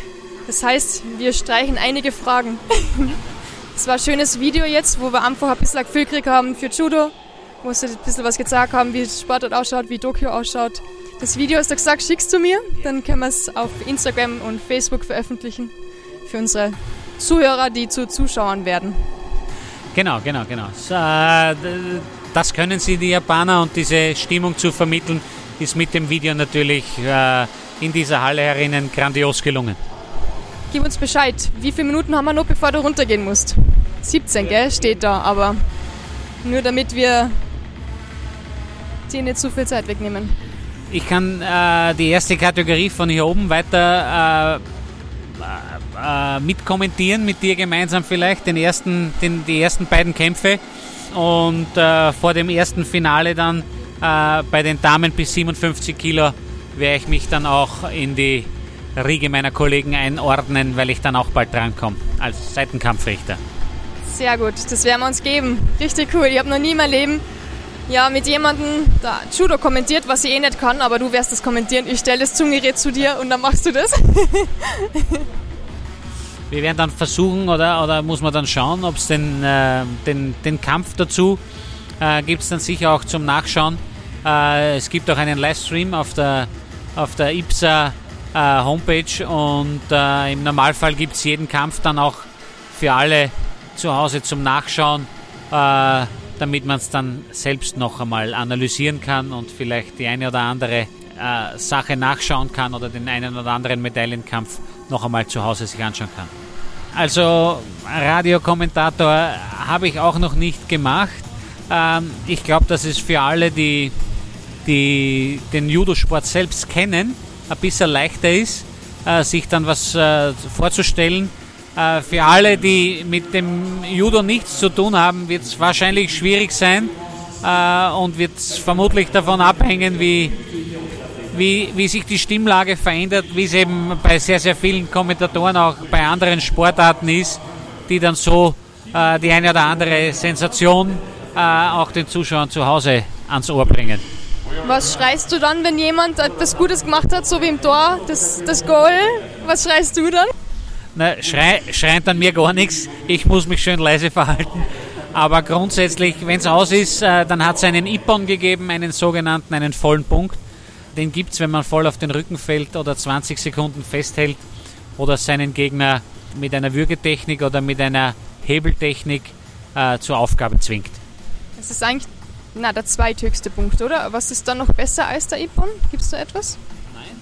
S1: Das heißt, wir streichen einige Fragen. [LAUGHS] Es war ein schönes Video jetzt, wo wir einfach ein bisschen viel gekriegt haben für Judo, wo sie ein bisschen was gesagt haben, wie Sportart ausschaut, wie Tokio ausschaut. Das Video hast du gesagt, schickst du mir, dann können wir es auf Instagram und Facebook veröffentlichen für unsere Zuhörer, die zu Zuschauern werden.
S2: Genau, genau, genau. Äh, das können sie, die Japaner, und diese Stimmung zu vermitteln, ist mit dem Video natürlich äh, in dieser Halle herinnen grandios gelungen.
S1: Gib uns Bescheid, wie viele Minuten haben wir noch, bevor du runtergehen musst? 17, gell? Steht da, aber nur damit wir dir nicht zu viel Zeit wegnehmen.
S2: Ich kann äh, die erste Kategorie von hier oben weiter äh, äh, mitkommentieren, mit dir gemeinsam vielleicht, den ersten, den, die ersten beiden Kämpfe. Und äh, vor dem ersten Finale dann äh, bei den Damen bis 57 Kilo werde ich mich dann auch in die Riege meiner Kollegen einordnen, weil ich dann auch bald drankomme als Seitenkampfrichter.
S1: Sehr gut, das werden wir uns geben. Richtig cool. Ich habe noch nie in meinem Leben ja, mit jemandem da Judo kommentiert, was ich eh nicht kann, aber du wirst das kommentieren. Ich stelle das Zungengerät zu dir und dann machst du das. [LAUGHS]
S2: Wir werden dann versuchen oder, oder muss man dann schauen, ob es den, äh, den, den Kampf dazu äh, gibt es dann sicher auch zum Nachschauen äh, es gibt auch einen Livestream auf der, auf der IPSA äh, Homepage und äh, im Normalfall gibt es jeden Kampf dann auch für alle zu Hause zum Nachschauen, äh, damit man es dann selbst noch einmal analysieren kann und vielleicht die eine oder andere äh, Sache nachschauen kann oder den einen oder anderen Medaillenkampf noch einmal zu Hause sich anschauen kann. Also Radiokommentator habe ich auch noch nicht gemacht. Ähm, ich glaube, dass es für alle, die, die den Judosport selbst kennen, ein bisschen leichter ist, äh, sich dann was äh, vorzustellen. Äh, für alle, die mit dem Judo nichts zu tun haben, wird es wahrscheinlich schwierig sein und wird vermutlich davon abhängen, wie, wie, wie sich die Stimmlage verändert, wie es eben bei sehr, sehr vielen Kommentatoren auch bei anderen Sportarten ist, die dann so die eine oder andere Sensation auch den Zuschauern zu Hause ans Ohr bringen.
S1: Was schreist du dann, wenn jemand etwas Gutes gemacht hat, so wie im Tor, das, das Goal? Was schreist du dann?
S2: Na, schrei, schreien dann mir gar nichts. Ich muss mich schön leise verhalten. Aber grundsätzlich, wenn es aus ist, äh, dann hat es einen Ippon gegeben, einen sogenannten, einen vollen Punkt. Den gibt es, wenn man voll auf den Rücken fällt oder 20 Sekunden festhält oder seinen Gegner mit einer Würgetechnik oder mit einer Hebeltechnik äh, zur Aufgabe zwingt.
S1: Das ist eigentlich na, der zweithöchste Punkt, oder? Was ist dann noch besser als der Ippon? Gibt es da etwas?
S2: Nein.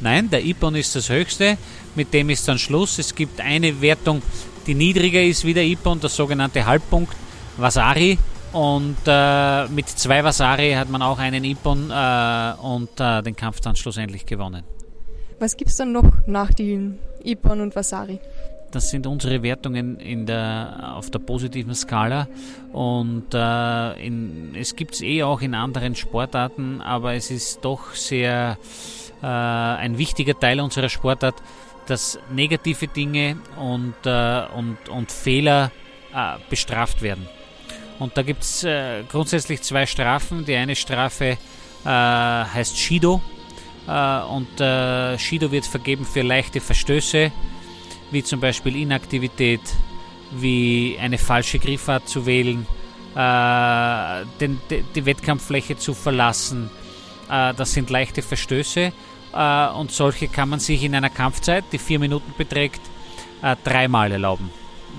S2: Nein, der Ippon ist das höchste. Mit dem ist dann Schluss. Es gibt eine Wertung, die niedriger ist wie der Ippon, der sogenannte Halbpunkt Vasari. Und äh, mit zwei Vasari hat man auch einen Ippon äh, und äh, den Kampf dann schlussendlich gewonnen.
S1: Was gibt es dann noch nach dem Ippon und Vasari?
S2: Das sind unsere Wertungen in der, auf der positiven Skala. Und äh, in, es gibt es eh auch in anderen Sportarten, aber es ist doch sehr äh, ein wichtiger Teil unserer Sportart, dass negative Dinge und, äh, und, und Fehler äh, bestraft werden. Und da gibt es äh, grundsätzlich zwei Strafen. Die eine Strafe äh, heißt Shido. und Shido wird vergeben für leichte Verstöße wie zum Beispiel Inaktivität, wie eine falsche Griffart zu wählen, äh, den, die, die Wettkampffläche zu verlassen. Äh, das sind leichte Verstöße äh, und solche kann man sich in einer Kampfzeit, die vier Minuten beträgt, äh, dreimal erlauben.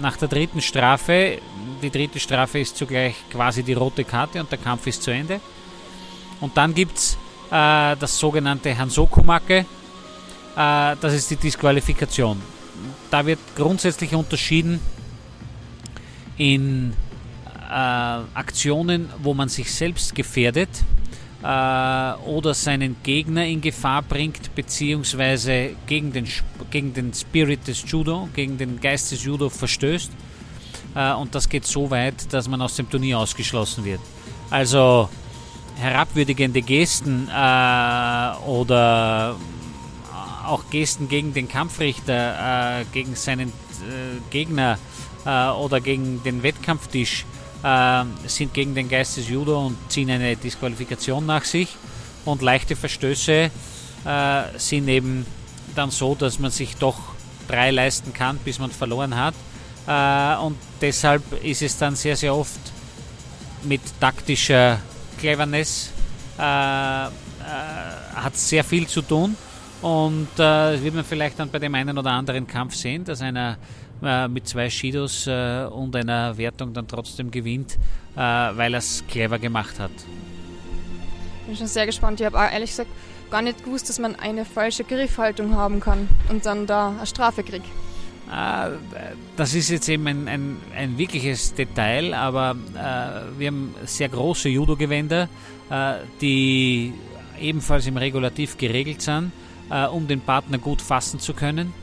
S2: Nach der dritten Strafe, die dritte Strafe ist zugleich quasi die rote Karte und der Kampf ist zu Ende. Und dann gibt es äh, das sogenannte Hansoku-Macke, äh, das ist die Disqualifikation da wird grundsätzlich unterschieden in äh, Aktionen, wo man sich selbst gefährdet äh, oder seinen Gegner in Gefahr bringt, beziehungsweise gegen den, gegen den Spirit des Judo, gegen den Geist des Judo verstößt. Äh, und das geht so weit, dass man aus dem Turnier ausgeschlossen wird. Also herabwürdigende Gesten äh, oder auch Gesten gegen den Kampfrichter, äh, gegen seinen äh, Gegner äh, oder gegen den Wettkampftisch äh, sind gegen den Geist des Judo und ziehen eine Disqualifikation nach sich. Und leichte Verstöße äh, sind eben dann so, dass man sich doch drei leisten kann, bis man verloren hat. Äh, und deshalb ist es dann sehr, sehr oft mit taktischer Cleverness hat sehr viel zu tun und äh, das wird man vielleicht dann bei dem einen oder anderen Kampf sehen, dass einer äh, mit zwei Shidos äh, und einer Wertung dann trotzdem gewinnt, äh, weil er es clever gemacht hat.
S1: Ich bin schon sehr gespannt. Ich habe ehrlich gesagt gar nicht gewusst, dass man eine falsche Griffhaltung haben kann und dann da eine Strafe kriegt.
S2: Ah, das ist jetzt eben ein, ein, ein wirkliches Detail, aber äh, wir haben sehr große Judo-Gewänder, äh, die ebenfalls im Regulativ geregelt sind äh, um den Partner gut fassen zu können.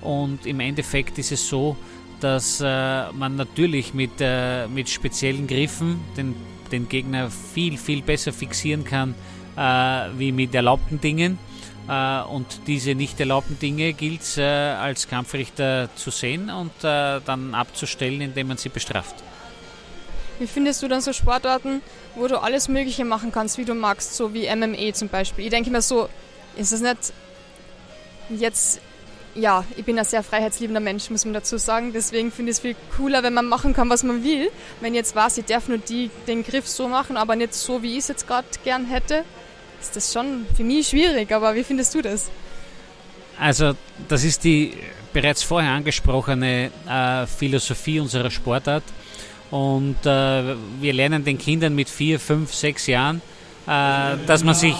S2: Und im Endeffekt ist es so, dass äh, man natürlich mit, äh, mit speziellen Griffen den, den Gegner viel, viel besser fixieren kann äh, wie mit erlaubten Dingen. Äh, und diese nicht erlaubten Dinge gilt es äh, als Kampfrichter zu sehen und dann abzustellen, indem man sie bestraft.
S1: Wie findest du dann so Sportarten, wo du alles Mögliche machen kannst, wie du magst, so wie MMA zum Beispiel? Ich denke mir so, ist es nicht Jetzt, ja, ich bin ein sehr freiheitsliebender Mensch, muss man dazu sagen. Deswegen finde ich es viel cooler, wenn man machen kann, was man will. Wenn jetzt weiß, ich darf nur die, den Griff so machen, aber nicht so, wie ich es jetzt gerade gern hätte, ist das schon für mich schwierig. Aber wie findest du das?
S2: Also das ist die bereits vorher angesprochene äh, Philosophie unserer Sportart. Und äh, wir lernen den Kindern mit vier, fünf, sechs Jahren, äh, dass man sich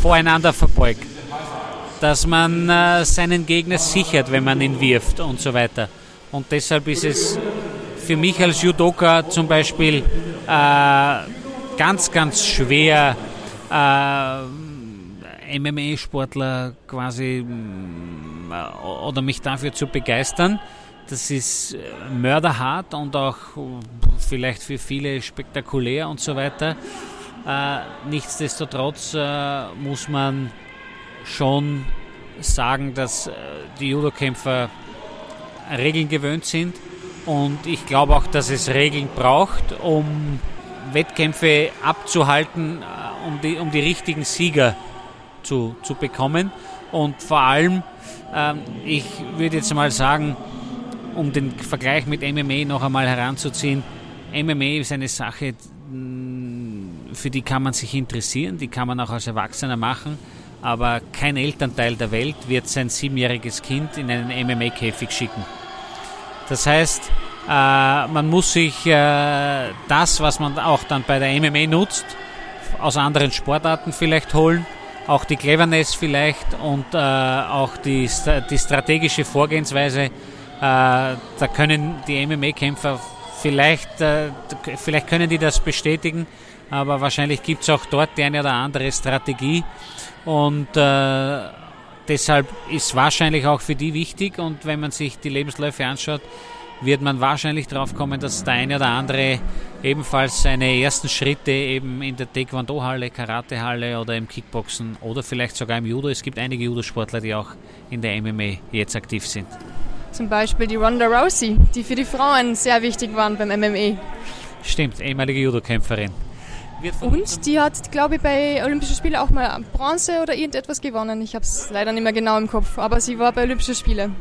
S2: voreinander verbeugt, dass man äh, seinen Gegner sichert, wenn man ihn wirft und so weiter. Und deshalb ist es für mich als Judoka zum Beispiel äh, ganz, ganz schwer, äh, MMA-Sportler quasi äh, oder mich dafür zu begeistern. Das ist äh, mörderhart und auch vielleicht für viele spektakulär und so weiter. Äh, nichtsdestotrotz muss man schon sagen, dass äh, die Judokämpfer Regeln gewöhnt sind und ich glaube auch, dass es Regeln braucht, um Wettkämpfe abzuhalten, äh, um die, um die richtigen Sieger zu, zu bekommen. Und vor allem, ähm, ich würde jetzt mal sagen, um den Vergleich mit MMA noch einmal heranzuziehen, MMA ist eine Sache, für die kann man sich interessieren, die kann man auch als Erwachsener machen, aber kein Elternteil der Welt wird sein siebenjähriges Kind in einen MMA-Käfig schicken. Das heißt, äh, man muss sich äh, das, was man auch dann bei der MMA nutzt, aus anderen Sportarten vielleicht holen, auch die Cleverness vielleicht und äh, auch die, die strategische Vorgehensweise. Da können die MMA-Kämpfer vielleicht, vielleicht können die das bestätigen, aber wahrscheinlich gibt es auch dort die eine oder andere Strategie und äh, deshalb ist wahrscheinlich auch für die wichtig und wenn man sich die Lebensläufe anschaut, wird man wahrscheinlich darauf kommen, dass der eine oder andere ebenfalls seine ersten Schritte eben in der Taekwondo-Halle, Karate-Halle oder im Kickboxen oder vielleicht sogar im Judo. Es gibt einige Judosportler, die auch in der MMA jetzt aktiv sind.
S1: Zum Beispiel die Ronda Rousey, die für die Frauen sehr wichtig waren beim MMA.
S2: Stimmt, ehemalige Judokämpferin.
S1: Und die hat, glaube ich, bei Olympischen Spielen auch mal Bronze oder irgendetwas gewonnen. Ich habe es leider nicht mehr genau im Kopf, aber sie war bei Olympischen Spielen.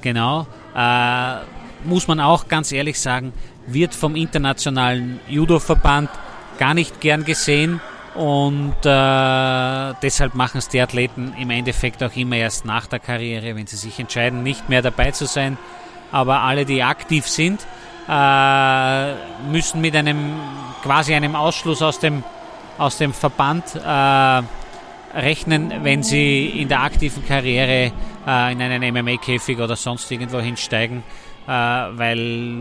S2: Genau. Äh, muss man auch ganz ehrlich sagen, wird vom internationalen Judo-Verband gar nicht gern gesehen und äh, deshalb machen es die Athleten im Endeffekt auch immer erst nach der Karriere, wenn sie sich entscheiden, nicht mehr dabei zu sein. Aber alle, die aktiv sind, äh, müssen mit einem quasi einem Ausschluss aus dem, aus dem Verband äh, rechnen, wenn sie in der aktiven Karriere äh, in einen MMA-Käfig oder sonst irgendwo hinsteigen. Äh, weil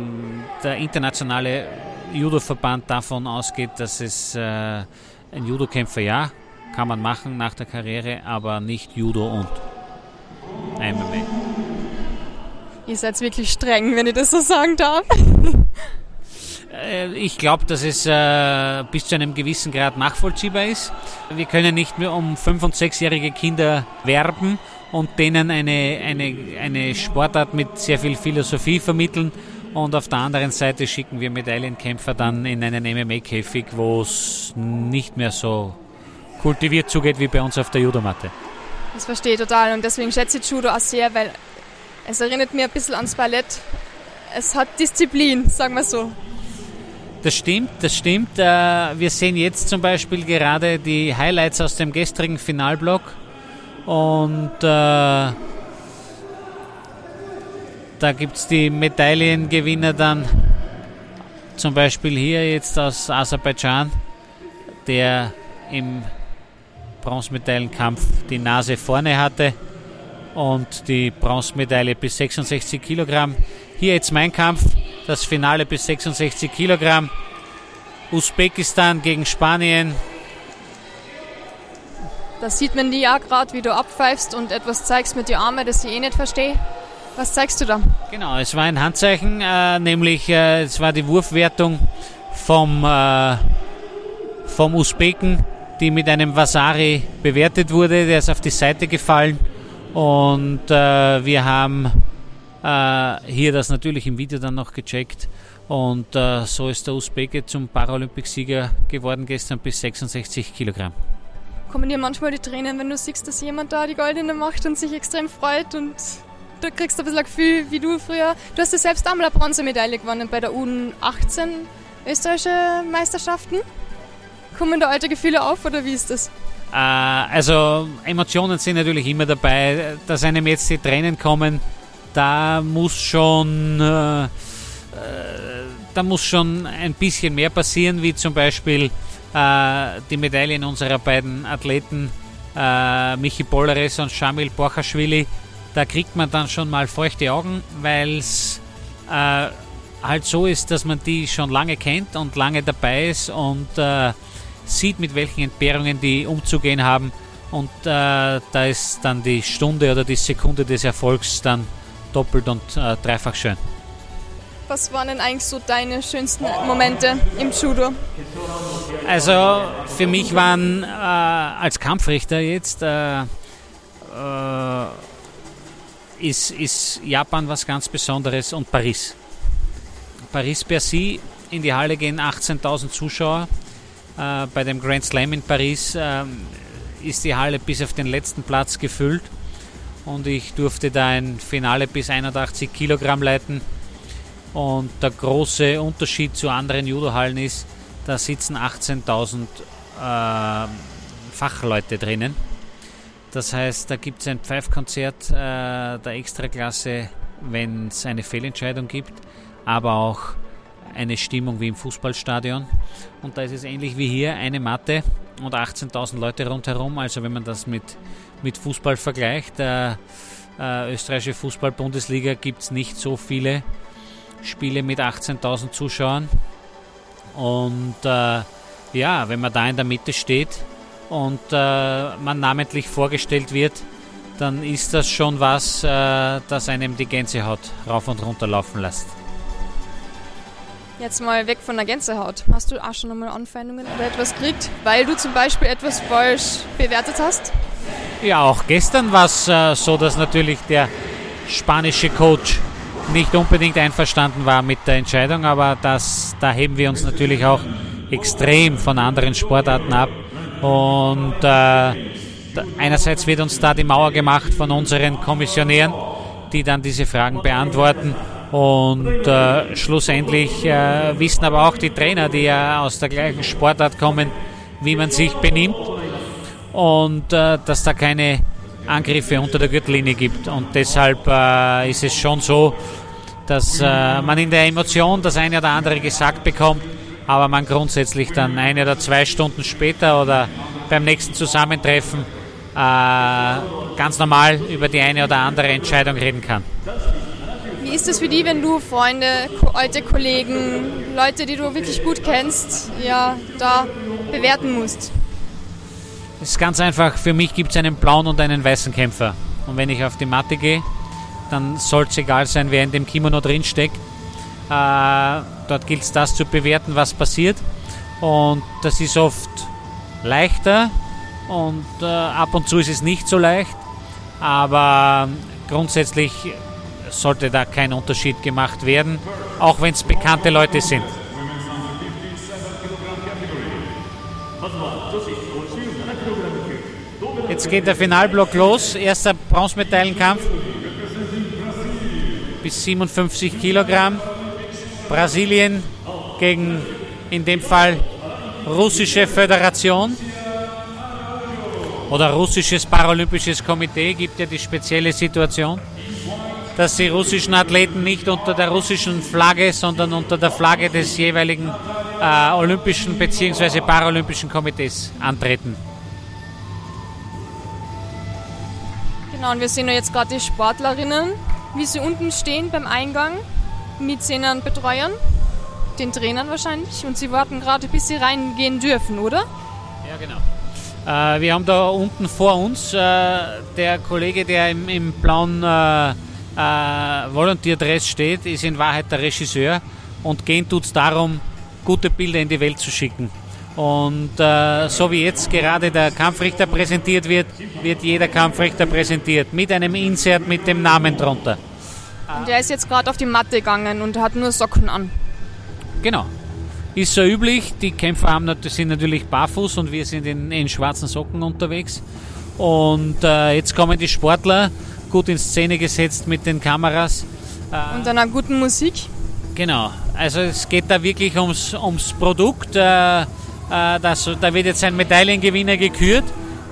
S2: der internationale Judo-Verband davon ausgeht, dass es äh, ein Judokämpfer ja kann man machen nach der Karriere, aber nicht Judo und MMA.
S1: Ihr seid wirklich streng, wenn ich das so sagen darf.
S2: Äh, ich glaube, dass es äh, bis zu einem gewissen Grad nachvollziehbar ist. Wir können nicht mehr um 5- und 6-jährige Kinder werben und denen eine, eine, eine Sportart mit sehr viel Philosophie vermitteln. Und auf der anderen Seite schicken wir Medaillenkämpfer dann in einen MMA-Käfig, wo es nicht mehr so kultiviert zugeht wie bei uns auf der Judomatte.
S1: Das verstehe ich total und deswegen schätze ich Judo auch sehr, weil es erinnert mir ein bisschen ans Ballett. Es hat Disziplin, sagen wir so.
S2: Das stimmt, das stimmt. Äh, wir sehen jetzt zum Beispiel gerade die Highlights aus dem gestrigen Finalblock. Und äh, da gibt es die Medaillengewinner dann zum Beispiel hier jetzt aus Aserbaidschan, der im Bronzemedaillenkampf die Nase vorne hatte und die Bronzemedaille bis 66 Kilogramm. Hier jetzt mein Kampf, das Finale bis 66 Kilogramm. Usbekistan gegen Spanien.
S1: Da sieht man die ja gerade, wie du abpfeifst und etwas zeigst mit den Armen, das ich eh nicht verstehe. Was zeigst du da?
S2: Genau, es war ein Handzeichen, äh, nämlich äh, es war die Wurfwertung vom, äh, vom Usbeken, die mit einem Vasari bewertet wurde. Der ist auf die Seite gefallen und äh, wir haben äh, hier das natürlich im Video dann noch gecheckt. Und äh, so ist der Usbeke zum Paralympicsieger geworden gestern bis 66 Kilogramm
S1: kommen dir manchmal die Tränen, wenn du siehst, dass jemand da die Goldene macht und sich extrem freut und du kriegst ein bisschen ein Gefühl, wie du früher. Du hast ja selbst einmal eine Bronzemedaille gewonnen bei der U18 österreichische Meisterschaften. Kommen da alte Gefühle auf oder wie ist das?
S2: Äh, also Emotionen sind natürlich immer dabei. Dass einem jetzt die Tränen kommen, da muss schon, äh, äh, da muss schon ein bisschen mehr passieren, wie zum Beispiel äh, die Medaillen unserer beiden Athleten äh, Michi Polleres und Shamil Borchashvili. Da kriegt man dann schon mal feuchte Augen, weil es äh, halt so ist, dass man die schon lange kennt und lange dabei ist und sieht, mit welchen Entbehrungen die umzugehen haben. Und äh, da ist dann die Stunde oder die Sekunde des Erfolgs dann doppelt und äh, dreifach schön.
S1: Was waren denn eigentlich so deine schönsten Momente im Judo?
S2: Also für mich waren äh, als Kampfrichter jetzt äh, äh, ist, ist Japan was ganz Besonderes und Paris. Paris-Bercy in die Halle gehen 18.000 Zuschauer äh, bei dem Grand Slam in Paris äh, ist die Halle bis auf den letzten Platz gefüllt und ich durfte da ein Finale bis 81 Kilogramm leiten. Und der große Unterschied zu anderen Judohallen ist, da sitzen 18.000 äh, Fachleute drinnen. Das heißt, da gibt es ein Pfeifkonzert äh, der Extraklasse, wenn es eine Fehlentscheidung gibt, aber auch eine Stimmung wie im Fußballstadion. Und da ist es ähnlich wie hier, eine Matte und 18.000 Leute rundherum. Also wenn man das mit, mit Fußball vergleicht, der äh, österreichische Fußball-Bundesliga gibt es nicht so viele Spiele mit 18.000 Zuschauern. Und äh, ja, wenn man da in der Mitte steht und äh, man namentlich vorgestellt wird, dann ist das schon was, äh, das einem die Gänsehaut rauf und runter laufen lässt.
S1: Jetzt mal weg von der Gänsehaut. Hast du auch schon nochmal Anfeindungen oder etwas gekriegt, weil du zum Beispiel etwas falsch bewertet hast?
S2: Ja, auch gestern war es äh, so, dass natürlich der spanische Coach nicht unbedingt einverstanden war mit der Entscheidung, aber das, da heben wir uns natürlich auch extrem von anderen Sportarten ab. Und äh, einerseits wird uns da die Mauer gemacht von unseren Kommissionären, die dann diese Fragen beantworten. Und äh, schlussendlich äh, wissen aber auch die Trainer, die ja aus der gleichen Sportart kommen, wie man sich benimmt und äh, dass da keine Angriffe unter der Gürtellinie gibt. Und deshalb äh, ist es schon so, dass äh, man in der Emotion das eine oder andere gesagt bekommt, aber man grundsätzlich dann eine oder zwei Stunden später oder beim nächsten Zusammentreffen äh, ganz normal über die eine oder andere Entscheidung reden kann.
S1: Wie ist es für die, wenn du Freunde, alte Kollegen, Leute, die du wirklich gut kennst, ja, da bewerten musst?
S2: Es ist ganz einfach, für mich gibt es einen blauen und einen weißen Kämpfer. Und wenn ich auf die Matte gehe, dann soll es egal sein, wer in dem Kimono drinsteckt. Äh, dort gilt es das zu bewerten, was passiert. Und das ist oft leichter und äh, ab und zu ist es nicht so leicht. Aber grundsätzlich sollte da kein Unterschied gemacht werden, auch wenn es bekannte Leute sind. Jetzt geht der Finalblock los. Erster Bronzemedaillenkampf bis 57 Kilogramm. Brasilien gegen in dem Fall russische Föderation oder russisches Paralympisches Komitee gibt ja die spezielle Situation dass die russischen Athleten nicht unter der russischen Flagge, sondern unter der Flagge des jeweiligen äh, Olympischen bzw. Paralympischen Komitees antreten.
S1: Genau, und wir sehen jetzt gerade die Sportlerinnen, wie sie unten stehen beim Eingang mit ihren Betreuern, den Trainern wahrscheinlich, und sie warten gerade, bis sie reingehen dürfen, oder?
S2: Ja, genau. Äh, wir haben da unten vor uns äh, der Kollege, der im, im blauen äh, äh, Volunteer-Dress steht, ist in Wahrheit der Regisseur und gehen tut es darum, gute Bilder in die Welt zu schicken. Und äh, so wie jetzt gerade der Kampfrichter präsentiert wird, wird jeder Kampfrichter präsentiert mit einem Insert mit dem Namen drunter.
S1: Und der ist jetzt gerade auf die Matte gegangen und hat nur Socken an.
S2: Genau. Ist so üblich. Die Kämpfer haben, sind natürlich barfuß und wir sind in, in schwarzen Socken unterwegs. Und äh, jetzt kommen die Sportler gut in Szene gesetzt mit den Kameras.
S1: Äh, Und einer guten Musik?
S2: Genau, also es geht da wirklich ums, ums Produkt. Äh, äh, das, da wird jetzt ein Medaillengewinner gekürt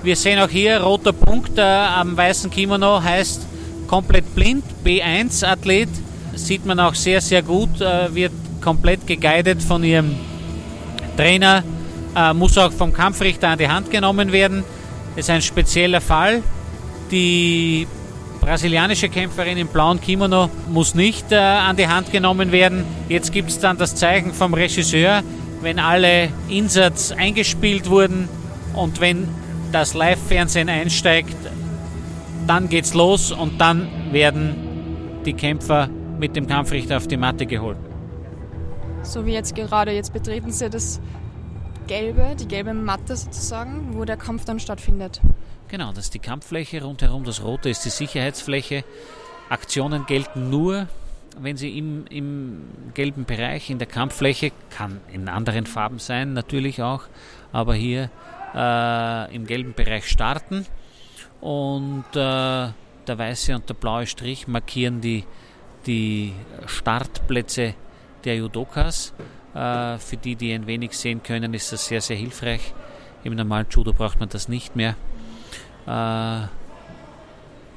S2: Wir sehen auch hier, roter Punkt äh, am weißen Kimono heißt komplett blind, B1-Athlet. Sieht man auch sehr, sehr gut, äh, wird komplett geguidet von ihrem Trainer, äh, muss auch vom Kampfrichter an die Hand genommen werden. Ist ein spezieller Fall. Die brasilianische Kämpferin im blauen Kimono muss nicht äh, an die Hand genommen werden. Jetzt gibt es dann das Zeichen vom Regisseur, wenn alle Insatz eingespielt wurden und wenn das Live-Fernsehen einsteigt, dann geht's los und dann werden die Kämpfer mit dem Kampfrichter auf die Matte geholt.
S1: So wie jetzt gerade, jetzt betreten Sie das gelbe, die gelbe Matte sozusagen, wo der Kampf dann stattfindet.
S2: Genau, das ist die Kampffläche rundherum, das rote ist die Sicherheitsfläche. Aktionen gelten nur, wenn sie im, im gelben Bereich, in der Kampffläche, kann in anderen Farben sein natürlich auch, aber hier äh, im gelben Bereich starten und äh, der weiße und der blaue Strich markieren die, die Startplätze der Judokas. Äh, für die, die ein wenig sehen können, ist das sehr, sehr hilfreich. Im normalen Judo braucht man das nicht mehr. Äh,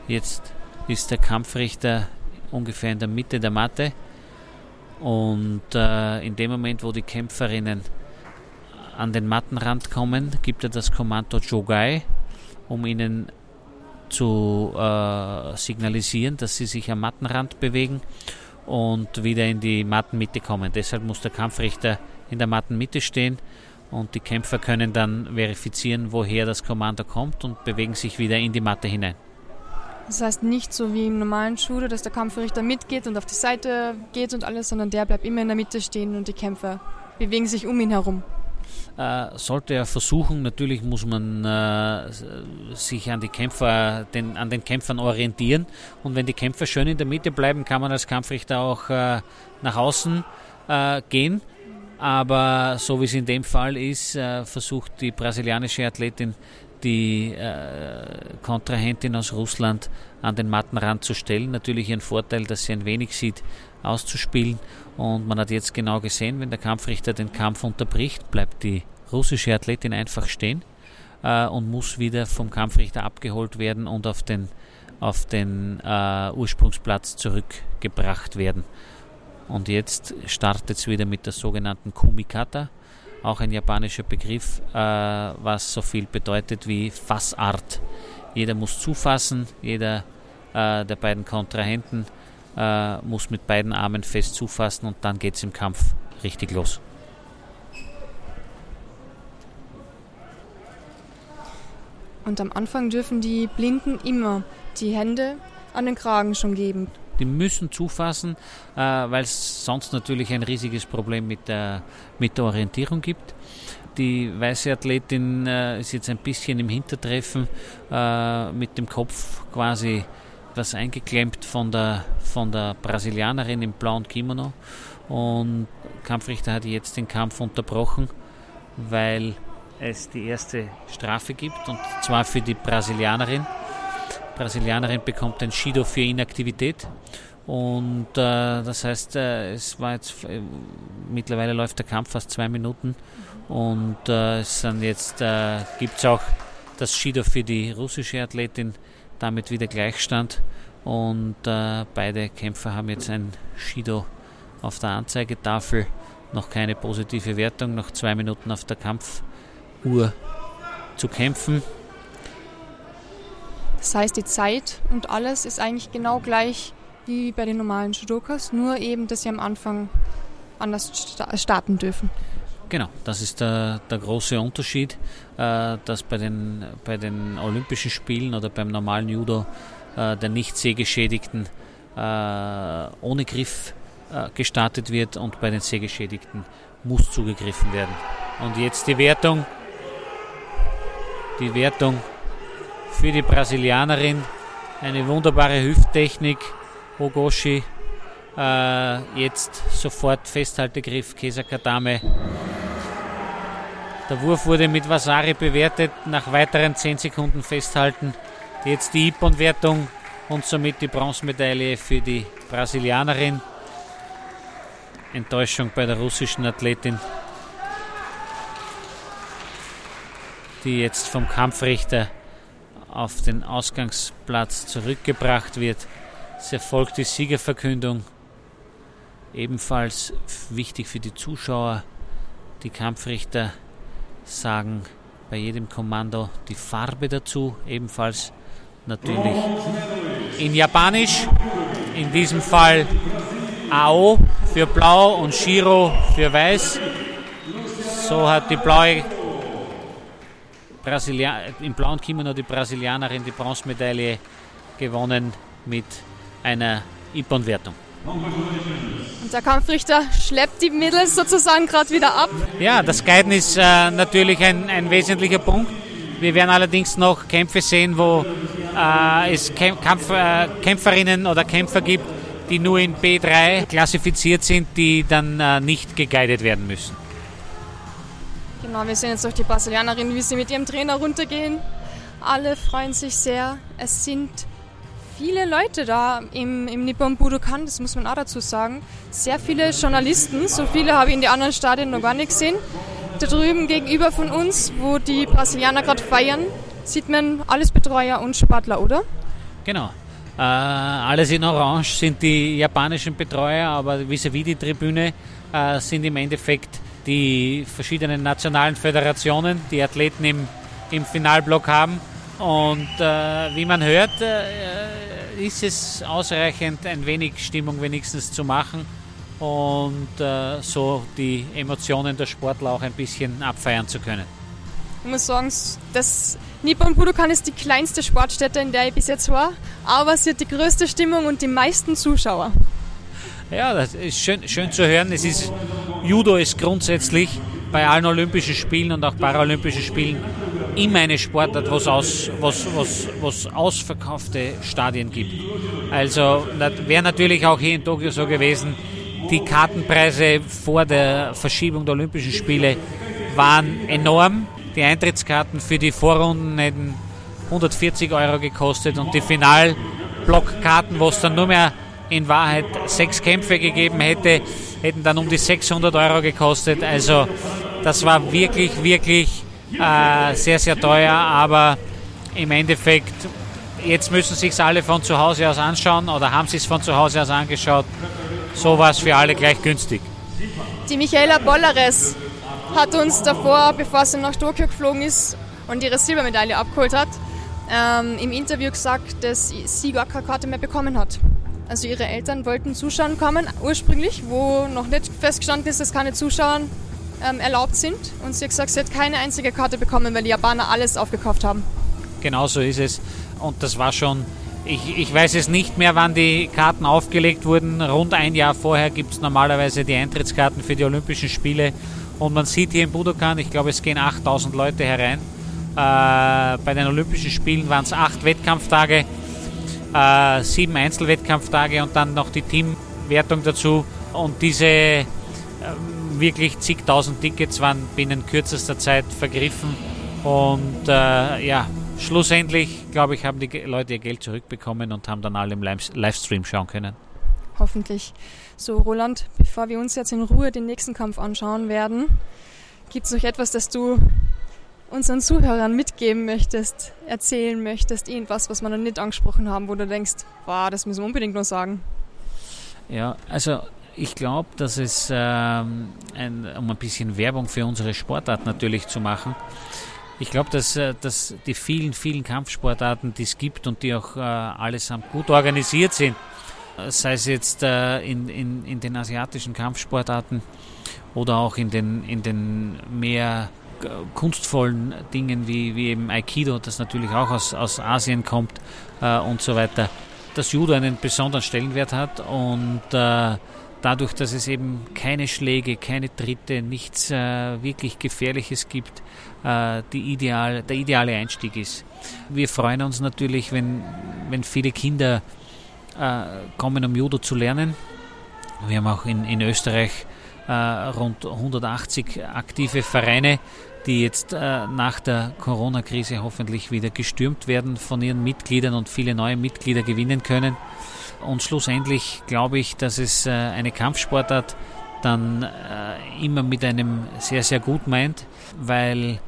S2: jetzt ist der Kampfrichter ungefähr in der Mitte der Matte und äh, in dem Moment, wo die Kämpferinnen an den Mattenrand kommen, gibt er das Kommando Jogai, um ihnen zu signalisieren, dass sie sich am Mattenrand bewegen und wieder in die Mattenmitte kommen. Deshalb muss der Kampfrichter in der Mattenmitte stehen und die Kämpfer können dann verifizieren, woher das Kommando kommt und bewegen sich wieder in die Matte hinein.
S1: Das heißt nicht so wie im normalen Judo, dass der Kampfrichter mitgeht und auf die Seite geht und alles, sondern der bleibt immer in der Mitte stehen und die Kämpfer bewegen sich um ihn herum.
S2: Äh, sollte er versuchen, natürlich muss man äh, sich an, die Kämpfer, den, an den Kämpfern orientieren und wenn die Kämpfer schön in der Mitte bleiben, kann man als Kampfrichter auch äh, nach außen äh, gehen. Aber so wie es in dem Fall ist, äh, versucht die brasilianische Athletin die Kontrahentin aus Russland an den Mattenrand zu stellen. Natürlich ihren Vorteil, dass sie ein wenig sieht, auszuspielen. Und man hat jetzt genau gesehen, wenn der Kampfrichter den Kampf unterbricht, bleibt die russische Athletin einfach stehen äh, und muss wieder vom Kampfrichter abgeholt werden und auf den, auf den äh, Ursprungsplatz zurückgebracht werden. Und jetzt startet es wieder mit der sogenannten Kumikata auch ein japanischer Begriff, äh, was so viel bedeutet wie Fassart. Jeder muss zufassen, jeder äh, der beiden Kontrahenten äh, muss mit beiden Armen fest zufassen und dann geht es im Kampf richtig los.
S1: Und am Anfang dürfen die Blinden immer die Hände an den Kragen schon geben.
S2: Die müssen zufassen, äh, weil es sonst natürlich ein riesiges Problem mit der, mit der Orientierung gibt. Die weiße Athletin äh, ist jetzt ein bisschen im Hintertreffen äh, mit dem Kopf quasi etwas eingeklemmt von der, von der Brasilianerin im blauen Kimono. Und Kampfrichter hat jetzt den Kampf unterbrochen, weil es die erste Strafe gibt, und zwar für die Brasilianerin. Brasilianerin bekommt ein Shido für Inaktivität. Und äh, das heißt, äh, es war jetzt äh, mittlerweile läuft der Kampf fast zwei Minuten und äh, es sind jetzt äh, gibt es auch das Shido für die russische Athletin, damit wieder Gleichstand und äh, beide Kämpfer haben jetzt ein Shido auf der Anzeigetafel, noch keine positive Wertung, noch zwei Minuten auf der Kampfuhr zu kämpfen.
S1: Das heißt, die Zeit und alles ist eigentlich genau gleich wie bei den normalen Judokas, nur eben, dass sie am Anfang anders starten dürfen.
S2: Genau, das ist der, der große Unterschied, äh, dass bei den, bei den Olympischen Spielen oder beim normalen Judo äh, der nicht sehgeschädigten äh, ohne Griff äh, gestartet wird und bei den Sehgeschädigten muss zugegriffen werden. Und jetzt die Wertung. Die Wertung für die Brasilianerin. Eine wunderbare Hüfttechnik. Ogoshi. Äh, jetzt sofort Festhaltegriff Kesakadame. Der Wurf wurde mit Vasari bewertet. Nach weiteren 10 Sekunden festhalten. Jetzt die Ippon-Wertung und somit die Bronzemedaille für die Brasilianerin. Enttäuschung bei der russischen Athletin. die jetzt vom Kampfrichter auf den Ausgangsplatz zurückgebracht wird. Es erfolgt die Siegerverkündung. Ebenfalls wichtig für die Zuschauer. Die Kampfrichter sagen bei jedem Kommando die Farbe dazu. Ebenfalls natürlich in Japanisch. In diesem Fall AO für blau und Shiro für weiß. So hat die blaue Brasilia im blauen Kimono die Brasilianerin die Bronzemedaille gewonnen mit einer Ippon-Wertung.
S1: Und der Kampfrichter schleppt die Mädels sozusagen gerade wieder ab.
S2: Ja, das Guiden ist äh, natürlich ein, ein wesentlicher Punkt. Wir werden allerdings noch Kämpfe sehen, wo äh, es Kampf, äh, Kämpferinnen oder Kämpfer gibt, die nur in B3 klassifiziert sind, die dann äh, nicht geguidet werden müssen.
S1: Genau, wir sehen jetzt auch die Brasilianerin, wie sie mit ihrem Trainer runtergehen. Alle freuen sich sehr. Es sind viele Leute da im, im Nippon Budokan, das muss man auch dazu sagen. Sehr viele Journalisten, so viele habe ich in den anderen Stadien noch gar nicht gesehen. Da drüben gegenüber von uns, wo die Brasilianer gerade feiern, sieht man alles Betreuer und Sportler, oder?
S2: Genau. Äh, alles in Orange sind die japanischen Betreuer, aber vis-à-vis die Tribüne äh, sind im Endeffekt die verschiedenen nationalen Föderationen, die Athleten im, im Finalblock haben. Und äh, wie man hört, äh, ist es ausreichend, ein wenig Stimmung wenigstens zu machen und äh, so die Emotionen der Sportler auch ein bisschen abfeiern zu können.
S1: Ich muss sagen, das Nippon Budokan ist die kleinste Sportstätte, in der ich bis jetzt war, aber sie hat die größte Stimmung und die meisten Zuschauer.
S2: Ja, das ist schön, schön zu hören. Es ist, Judo ist grundsätzlich bei allen Olympischen Spielen und auch Paralympischen Spielen immer eine Sportart, wo es aus, was, was, was ausverkaufte Stadien gibt. Also wäre natürlich auch hier in Tokio so gewesen, die Kartenpreise vor der Verschiebung der Olympischen Spiele waren enorm. Die Eintrittskarten für die Vorrunden hätten 140 Euro gekostet und die Finalblockkarten, wo es dann nur mehr in Wahrheit sechs Kämpfe gegeben hätte, hätten dann um die 600 Euro gekostet. Also das war wirklich, wirklich äh, sehr, sehr teuer, aber im Endeffekt, jetzt müssen sich alle von zu Hause aus anschauen oder haben sie es von zu Hause aus angeschaut. So war es für alle gleich günstig.
S1: Die Michaela Bollares hat uns davor, bevor sie nach Tokio geflogen ist und ihre Silbermedaille abgeholt hat, ähm, im Interview gesagt, dass sie gar keine Karte mehr bekommen hat. Also ihre Eltern wollten Zuschauern kommen, ursprünglich, wo noch nicht festgestanden ist, dass keine Zuschauer ähm, erlaubt sind. Und sie hat gesagt, sie hat keine einzige Karte bekommen, weil die Japaner alles aufgekauft haben.
S2: Genau so ist es. Und das war schon, ich, ich weiß es nicht mehr, wann die Karten aufgelegt wurden. Rund ein Jahr vorher gibt es normalerweise die Eintrittskarten für die Olympischen Spiele. Und man sieht hier in Budokan, ich glaube, es gehen 8000 Leute herein. Äh, bei den Olympischen Spielen waren es acht Wettkampftage, äh, sieben Einzelwettkampftage und dann noch die Teamwertung dazu. Und diese äh, wirklich zigtausend Tickets waren binnen kürzester Zeit vergriffen. Und äh, ja, schlussendlich, glaube ich, haben die Leute ihr Geld zurückbekommen und haben dann alle im Livestream schauen können.
S1: Hoffentlich. So, Roland, bevor wir uns jetzt in Ruhe den nächsten Kampf anschauen werden, gibt es noch etwas, das du unseren Zuhörern mitgeben möchtest, erzählen möchtest, irgendwas, was wir noch nicht angesprochen haben, wo du denkst, wow, das müssen wir unbedingt noch sagen?
S2: Ja, also ich glaube, dass es, ähm, ein, um ein bisschen Werbung für unsere Sportart natürlich zu machen, ich glaube, dass, äh, dass die vielen, vielen Kampfsportarten, die es gibt und die auch äh, allesamt gut organisiert sind, sei es jetzt äh, in, in, in den asiatischen Kampfsportarten oder auch in den, in den mehr kunstvollen Dingen wie, wie eben Aikido, das natürlich auch aus, aus Asien kommt äh, und so weiter, dass Judo einen besonderen Stellenwert hat und äh, dadurch, dass es eben keine Schläge, keine Tritte, nichts äh, wirklich Gefährliches gibt, äh, die ideal, der ideale Einstieg ist. Wir freuen uns natürlich, wenn, wenn viele Kinder äh, kommen, um Judo zu lernen. Wir haben auch in, in Österreich äh, rund 180 aktive Vereine, die jetzt äh, nach der Corona-Krise hoffentlich wieder gestürmt werden von ihren Mitgliedern und viele neue Mitglieder gewinnen können. Und schlussendlich glaube ich, dass es äh, eine Kampfsportart dann äh, immer mit einem sehr, sehr gut meint, weil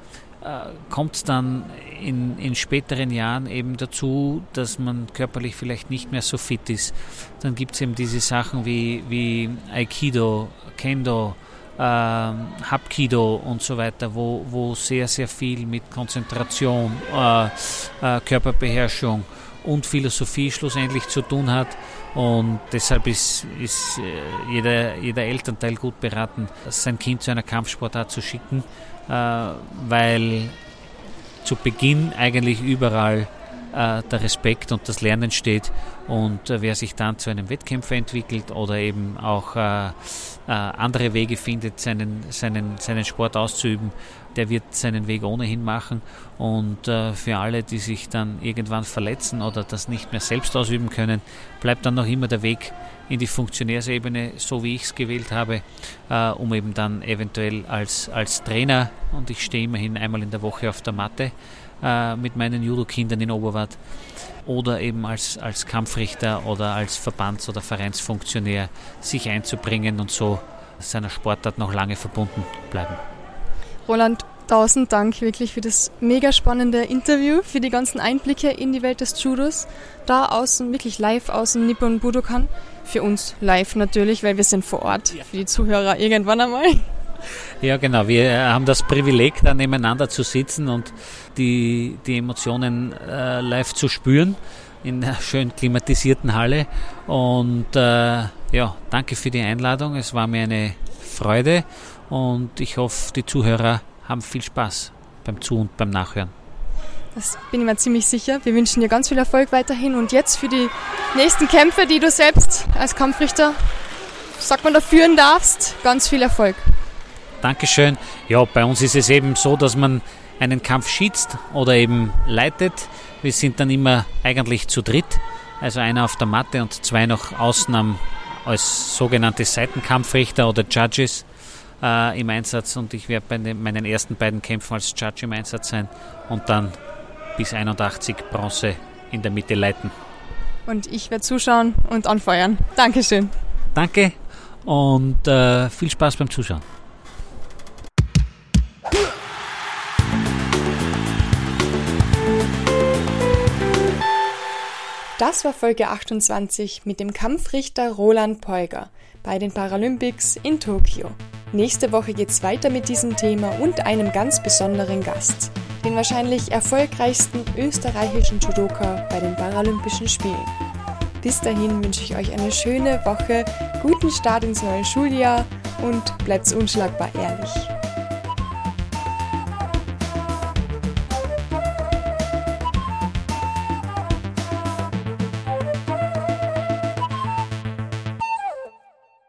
S2: äh, kommt es dann in, in späteren Jahren eben dazu, dass man körperlich vielleicht nicht mehr so fit ist. Dann gibt es eben diese Sachen wie, wie Aikido, Kendo, äh, Hapkido und so weiter, wo, wo sehr, sehr viel mit Konzentration, äh, äh, Körperbeherrschung und Philosophie schlussendlich zu tun hat. Und deshalb ist, ist äh, jeder, jeder Elternteil gut beraten, sein Kind zu einer Kampfsportart zu schicken, äh, weil zu Beginn eigentlich überall äh, der Respekt und das Lernen steht und äh, wer sich dann zu einem Wettkämpfer entwickelt oder eben auch andere Wege findet, seinen, seinen, seinen Sport auszuüben, der wird seinen Weg ohnehin machen. Und für alle, die sich dann irgendwann verletzen oder das nicht mehr selbst ausüben können, bleibt dann noch immer der Weg in die Funktionärsebene, so wie ich es gewählt habe, um eben dann eventuell als, als Trainer, und ich stehe immerhin einmal in der Woche auf der Matte, äh, mit meinen Judo-Kindern in Oberwart oder eben als, als Kampfrichter oder als Verbands- oder Vereinsfunktionär sich einzubringen und so seiner Sportart noch lange verbunden bleiben.
S1: Roland, tausend Dank wirklich für das mega spannende Interview, für die ganzen Einblicke in die Welt des Judos. Da außen, wirklich live aus dem Nippon Budokan. Für uns live natürlich, weil wir sind vor Ort. Für die Zuhörer irgendwann einmal.
S2: Ja, genau. Wir haben das Privileg, da nebeneinander zu sitzen und die, die Emotionen äh, live zu spüren in einer schön klimatisierten Halle. Und äh, ja, danke für die Einladung. Es war mir eine Freude und ich hoffe, die Zuhörer haben viel Spaß beim Zu- und beim Nachhören.
S1: Das bin ich mir ziemlich sicher. Wir wünschen dir ganz viel Erfolg weiterhin und jetzt für die nächsten Kämpfe, die du selbst als Kampfrichter, sagt man, da führen darfst, ganz viel Erfolg.
S2: Dankeschön. Ja, bei uns ist es eben so, dass man einen Kampf schießt oder eben leitet. Wir sind dann immer eigentlich zu dritt, also einer auf der Matte und zwei noch außen am, als sogenannte Seitenkampfrichter oder Judges äh, im Einsatz und ich werde bei den, meinen ersten beiden Kämpfen als Judge im Einsatz sein und dann bis 81 Bronze in der Mitte leiten.
S1: Und ich werde zuschauen und anfeuern. Dankeschön.
S2: Danke und äh, viel Spaß beim Zuschauen.
S1: Das war Folge 28 mit dem Kampfrichter Roland Peuger bei den Paralympics in Tokio. Nächste Woche geht's weiter mit diesem Thema und einem ganz besonderen Gast, den wahrscheinlich erfolgreichsten österreichischen Judoka bei den Paralympischen Spielen. Bis dahin wünsche ich euch eine schöne Woche, guten Start ins neue Schuljahr und bleibt unschlagbar ehrlich.